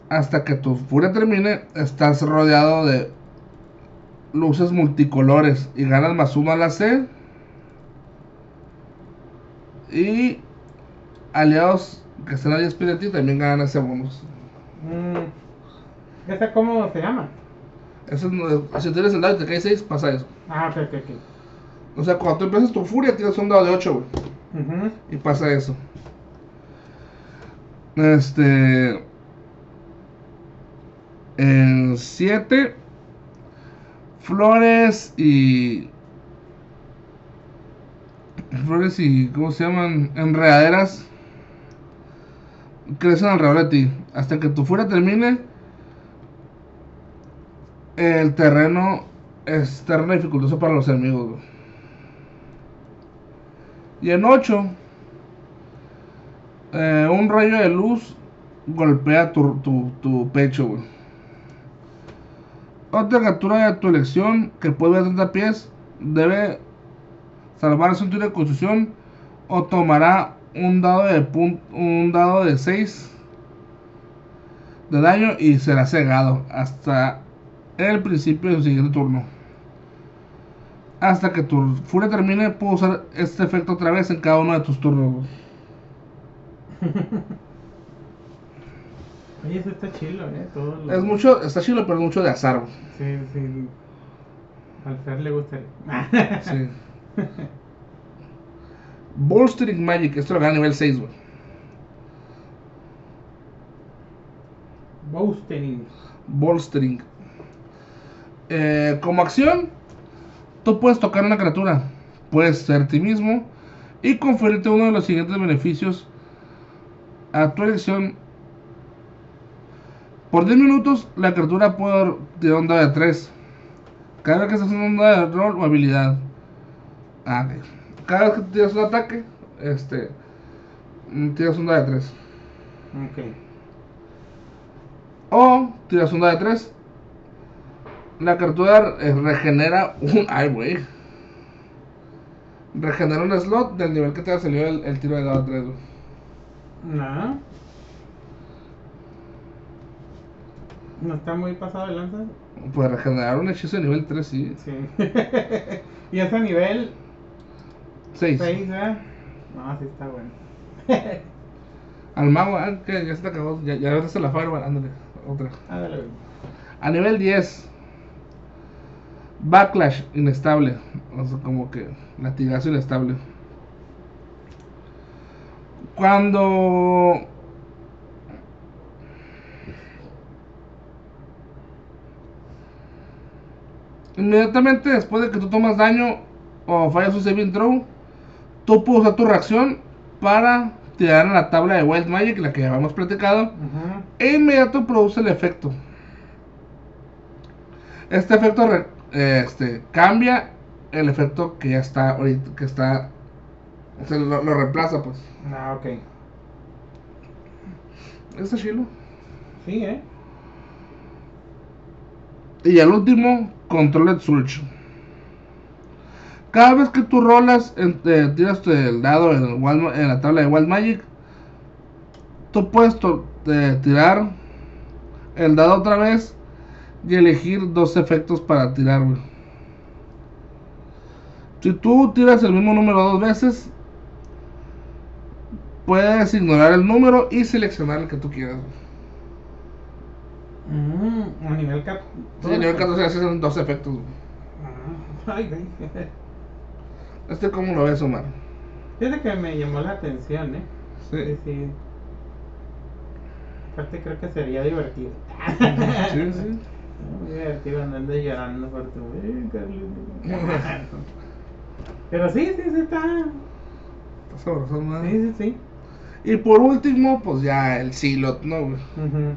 hasta que tu furia termine, estás rodeado de luces multicolores y ganas más uno a la C. Y aliados que estén a 10 pies de ti también ganan ese bonus. mm. ¿Esta cómo se llama? Eso no- si tienes el dado y te cae 6, pasa eso. Ah, ok, ok, ok. O sea, cuando tú empiezas tu furia, tienes un dado de 8, güey. Y pasa eso. Este. En 7. Flores y. Flores y. ¿Cómo se llaman? Enredaderas. Crecen alrededor de ti. Hasta que tu furia termine. El terreno es terreno dificultoso para los enemigos. Y en 8. Eh, un rayo de luz golpea tu, tu, tu pecho, güey. Otra criatura de tu elección que puede ver 30 pies debe salvar su tiro de constitución o tomará un dado de un dado de 6 de daño y será cegado hasta el principio de su siguiente turno. Hasta que tu furia termine, puedo usar este efecto otra vez en cada uno de tus turnos. Oye, eso está chilo, ¿eh? Todo lo- Es mucho, está chido, pero es mucho de azar. güey. Sí, sí. Al Fer le gustaría. Sí. Bolstering Magic, esto lo gana a nivel 6, güey. Boostering. Bolstering. Eh, como acción, tú puedes tocar una criatura. Puedes ser ti mismo y conferirte uno de los siguientes beneficios a tu elección. Por 10 minutos, la criatura puede tirar un dado de 3. Cada vez que estás haciendo un dado de rol o habilidad. Ah, ok. Cada vez que tiras un ataque, este, mm, tiras un dado de 3. Ok. O tiras un dado de 3. La criatura eh, regenera un. Ay, güey. Regenera un slot del nivel que te ha salido el, el tiro de dado de 3. No. ¿No está muy pasado de lanza? Pues regenerar un hechizo de nivel 3, sí. Sí. y ese nivel 6. 6, ¿verdad? No, sí está bueno. Al mago, ah, que ya se te acabó. Ya, ya agarraste la Fireball, ándale. Otra. Ándale. A nivel 10. Backlash inestable. O sea, como que latigazo inestable. Cuando. Inmediatamente después de que tú tomas daño o fallas un saving throw, tú puedes usar tu reacción para tirar en la tabla de Wild Magic, la que ya habíamos platicado, e inmediato produce el efecto. Este efecto re- este, cambia el efecto que ya está ahorita, que está, se lo, lo reemplaza pues. Ah, ok. Está chilo. Sí, ¿eh? Y el último, Controlled Surge. Cada vez que tú rolas, tiras el dado en, la tabla de Wild Magic, tú puedes tirar el dado otra vez y elegir dos efectos para tirar. Si tú tiras el mismo número dos veces, puedes ignorar el número y seleccionar el que tú quieras. Mm, a nivel 14. Sí, a nivel 14 hacen dos efectos. güey. Ay, güey. Este, ¿cómo lo ves, Omar? Fíjate que me llamó la atención, ¿eh? Sí, Sí, sí. Aparte creo que sería divertido. sí, sí. Muy divertido andando llorando por tu... Pero sí, sí, sí está... Está sabroso, ¿no? Sí, sí, sí. Y por último, pues ya el Silot, ¿no? güey? Ujú.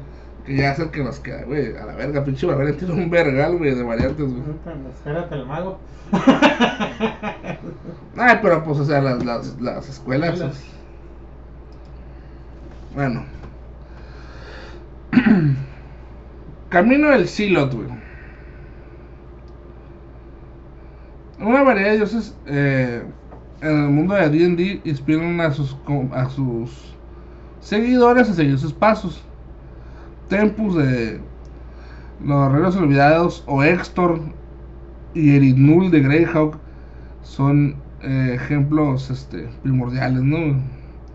Que ya es el que nos queda, güey. A la verga, pinche barbarian tiene un vergal, güey, de variantes, güey. Espérate el mago. Ay, pero pues, o sea, las, las, las escuelas. Escuelas. pues. Bueno. Camino del Silot, güey. Una variedad de dioses eh, en el mundo de D&D inspiran a sus, a sus seguidores a seguir sus pasos. Tempus de los Reinos Olvidados o Extor y Erinul de Greyhawk son eh, ejemplos este, primordiales, ¿no?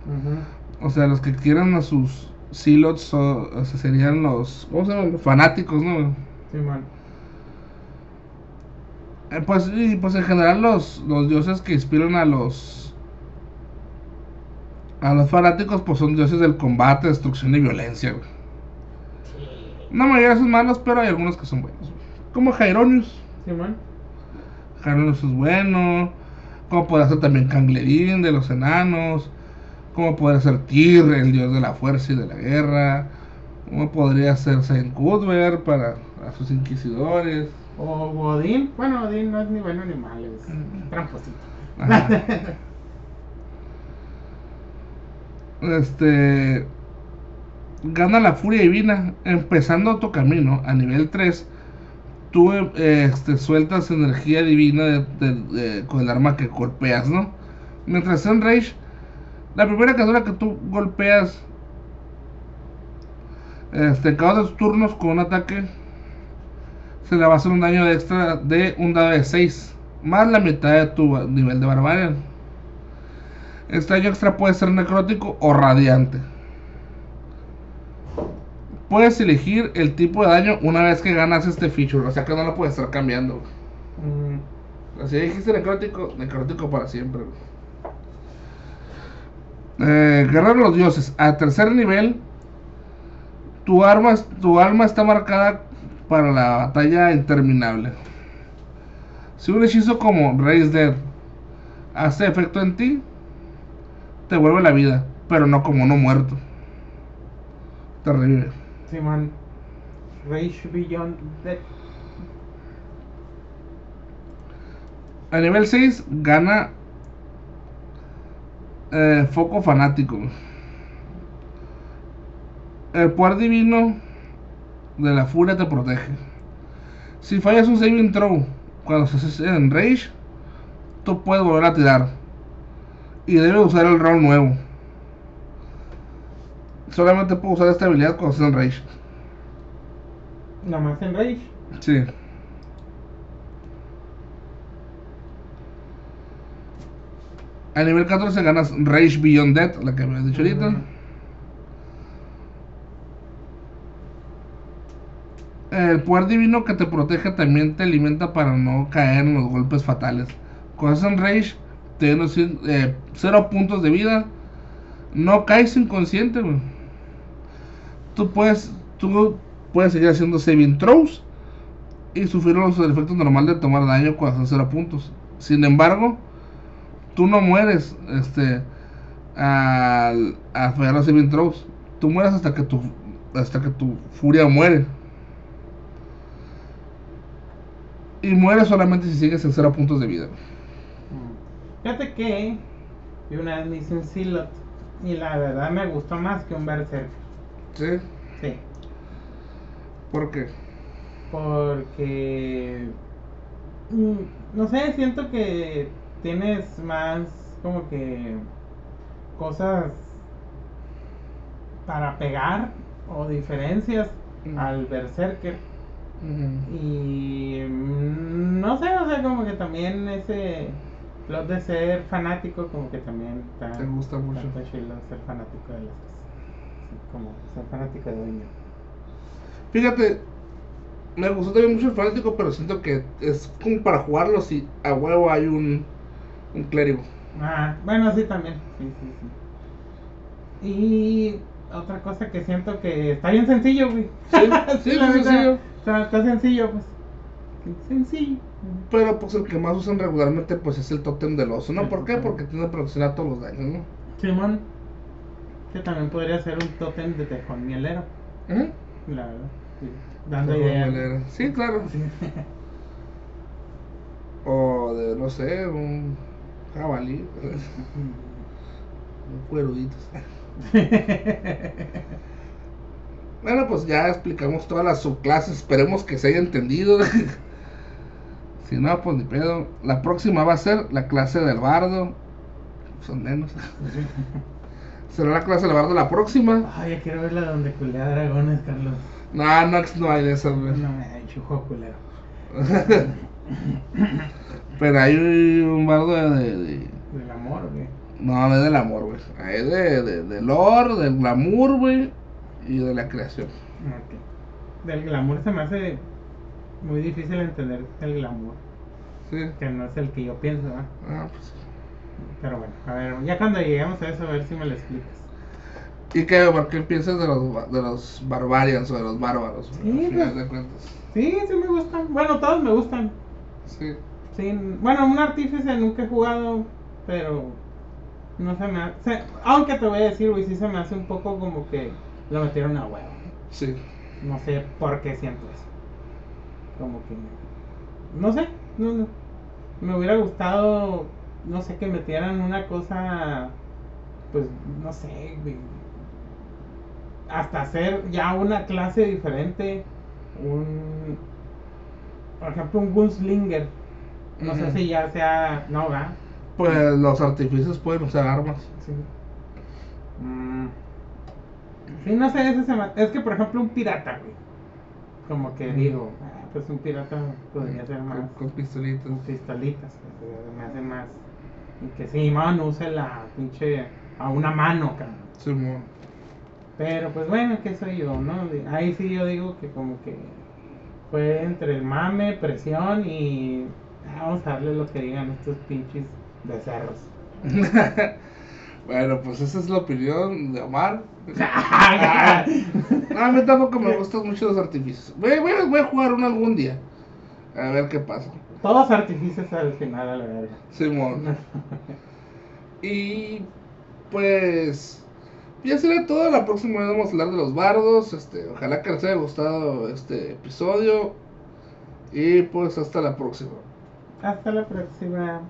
Ujú. O sea, los que quieran a sus silots so- o sea, serían los, ¿cómo se llaman? Los fanáticos, ¿no? Simón. Eh, pues, y, pues en general los, los dioses que inspiran a los A los fanáticos, pues son dioses del combate, destrucción y violencia, güey. La mayoría son malos, pero hay algunos que son buenos. Como Jaironius. Simón. Jaironius es bueno. Como puede ser también Canglerín de los enanos. Como puede ser Tyr, el dios de la fuerza y de la guerra. Como podría ser Saint Cuthbert para a sus inquisidores. O Godín. Bueno, Godín no es ni bueno ni malo, es Mm. tramposito. Ajá. Este. Gana la furia divina. Empezando tu camino a nivel 3. Tú eh, este, sueltas energía divina con el arma que golpeas, ¿no? Mientras en Rage, la primera criatura que tú golpeas. Este, cada dos turnos con un ataque. Se le va a hacer un daño extra de un dado de 6. Más la mitad de tu nivel de barbarian. Este daño extra puede ser necrótico o radiante. Puedes elegir el tipo de daño una vez que ganas este feature. O sea que no lo puedes estar cambiando. Mm, Así dijiste necrótico, necrótico para siempre. Eh, Guerrero de los dioses. A tercer nivel, tu arma, tu alma está marcada para la batalla interminable. Si un hechizo como Raise Dead hace efecto en ti, te vuelve la vida, pero no como no muerto. Te revive. Simón. Rage Beyond Death. A nivel 6 gana eh, Foco Fanático. El poder divino de la furia te protege. Si fallas un saving throw cuando hace en Rage, tú puedes volver a tirar. Y debes usar el rol nuevo. Solamente puedo usar esta habilidad cuando estés en Rage. Nomás en Rage. Sí. A nivel 14 ganas Rage Beyond Death, la que me has dicho ahorita. El poder divino que te protege también te alimenta para no caer en los golpes fatales. Cuando estás en Rage, tienes eh, 0 puntos de vida. No caes inconsciente, güey. Tú puedes, tú puedes seguir haciendo saving throws y sufrir los efectos normales de tomar daño cuando en 0 puntos. Sin embargo, tú no mueres este, al, al fallar los saving throws. Tú mueres hasta que tu, hasta que tu furia muere. Y mueres solamente si sigues en 0 puntos de vida. Mm. Fíjate que yo una vez me hice un Silot y la verdad me gustó más que un Berserk. ¿Sí? Sí. ¿Por qué? Porque mm, no sé, siento que tienes más como que cosas para pegar o diferencias Mm. al Berserker. Ujú. Y mm, no sé, o sea, como que también ese plot de ser fanático, como que también está, Te gusta mucho. está chido ser fanático de las cosas. Sí, como ser fanático de dueño. Fíjate, me gustó también mucho el fanático, pero siento que es como para jugarlo si a huevo hay un, un clérigo. Ah, bueno, sí, también. Sí, sí, sí. Y otra cosa que siento que está bien sencillo, güey. Sí, sí, la es sencillo. Está, está sencillo, pues. Sencillo. Pero pues el que más usan regularmente pues es el tótem del oso, ¿no? ¿Por qué? Porque tiene protección a todos los daños, ¿no? Simón. Que también podría ser un tótem de tejón mielero. La verdad. Sí. Dando Tejón ideas. mielero. Sí, claro. Sí. O de, no sé, un jabalí. un cuerudito. Bueno, pues ya explicamos todas las subclases. Esperemos que se haya entendido. si no, pues ni pedo. La próxima va a ser la clase del bardo. Son menos. Será la clase del bardo la próxima. Ay, ya quiero ver la donde culea dragones, Carlos. No, no, no hay de esas, güey. No me juego culero. Pero hay un bardo de. de- de- Del amor, güey. No, no es del amor, güey. Hay de, de, de lore, del glamour, güey. Y de la creación. Ok. Del glamour se me hace muy difícil entender el glamour. Sí. Que no es el que yo pienso, ¿verdad? Ah, pues. Pero bueno, a ver, ya cuando lleguemos a eso, a ver si me lo explicas. ¿Y qué, por qué piensas de los, de los barbarians o de los bárbaros? Sí, al final pues. de cuentas. Sí, sí me gustan. Bueno, todos me gustan. Sí. Sí, bueno, un artífice nunca he jugado, pero no se me hace. Aunque te voy a decir, güey, sí se me hace un poco como que lo metieron a huevo. Sí. No sé por qué siento eso. Como que. No sé, no, no. Me hubiera gustado, no sé, que metieran una cosa. Pues, no sé. Hasta hacer ya una clase diferente. Un. Por ejemplo, un Gunslinger. No sé si ya sea. No, ¿verdad? Pues los artificios pueden usar armas. Sí. Mm. Sí, no sé, ese se me- es que por ejemplo un pirata, güey. Como que digo, ah, pues un pirata podría ser más Con, con pistolitas. con pistolitas, pues, me hace más. Y que sí, man, use la pinche a una mano, cabrón. Simón. Pero pues bueno, que soy yo, ¿no? Ahí sí yo digo que como que fue entre el mame, presión y vamos a darle lo que digan estos pinches becerros. bueno, pues esa es la opinión de Omar. A mí tampoco me gustan mucho los artificios. Voy, voy, voy a jugar uno algún día. A ver qué pasa. Todos artificios al final, a la verdad. Simón. Y pues ya será todo. La próxima vez vamos a hablar de los bardos. Este, ojalá que les haya gustado este episodio. Y pues hasta la próxima. Hasta la próxima.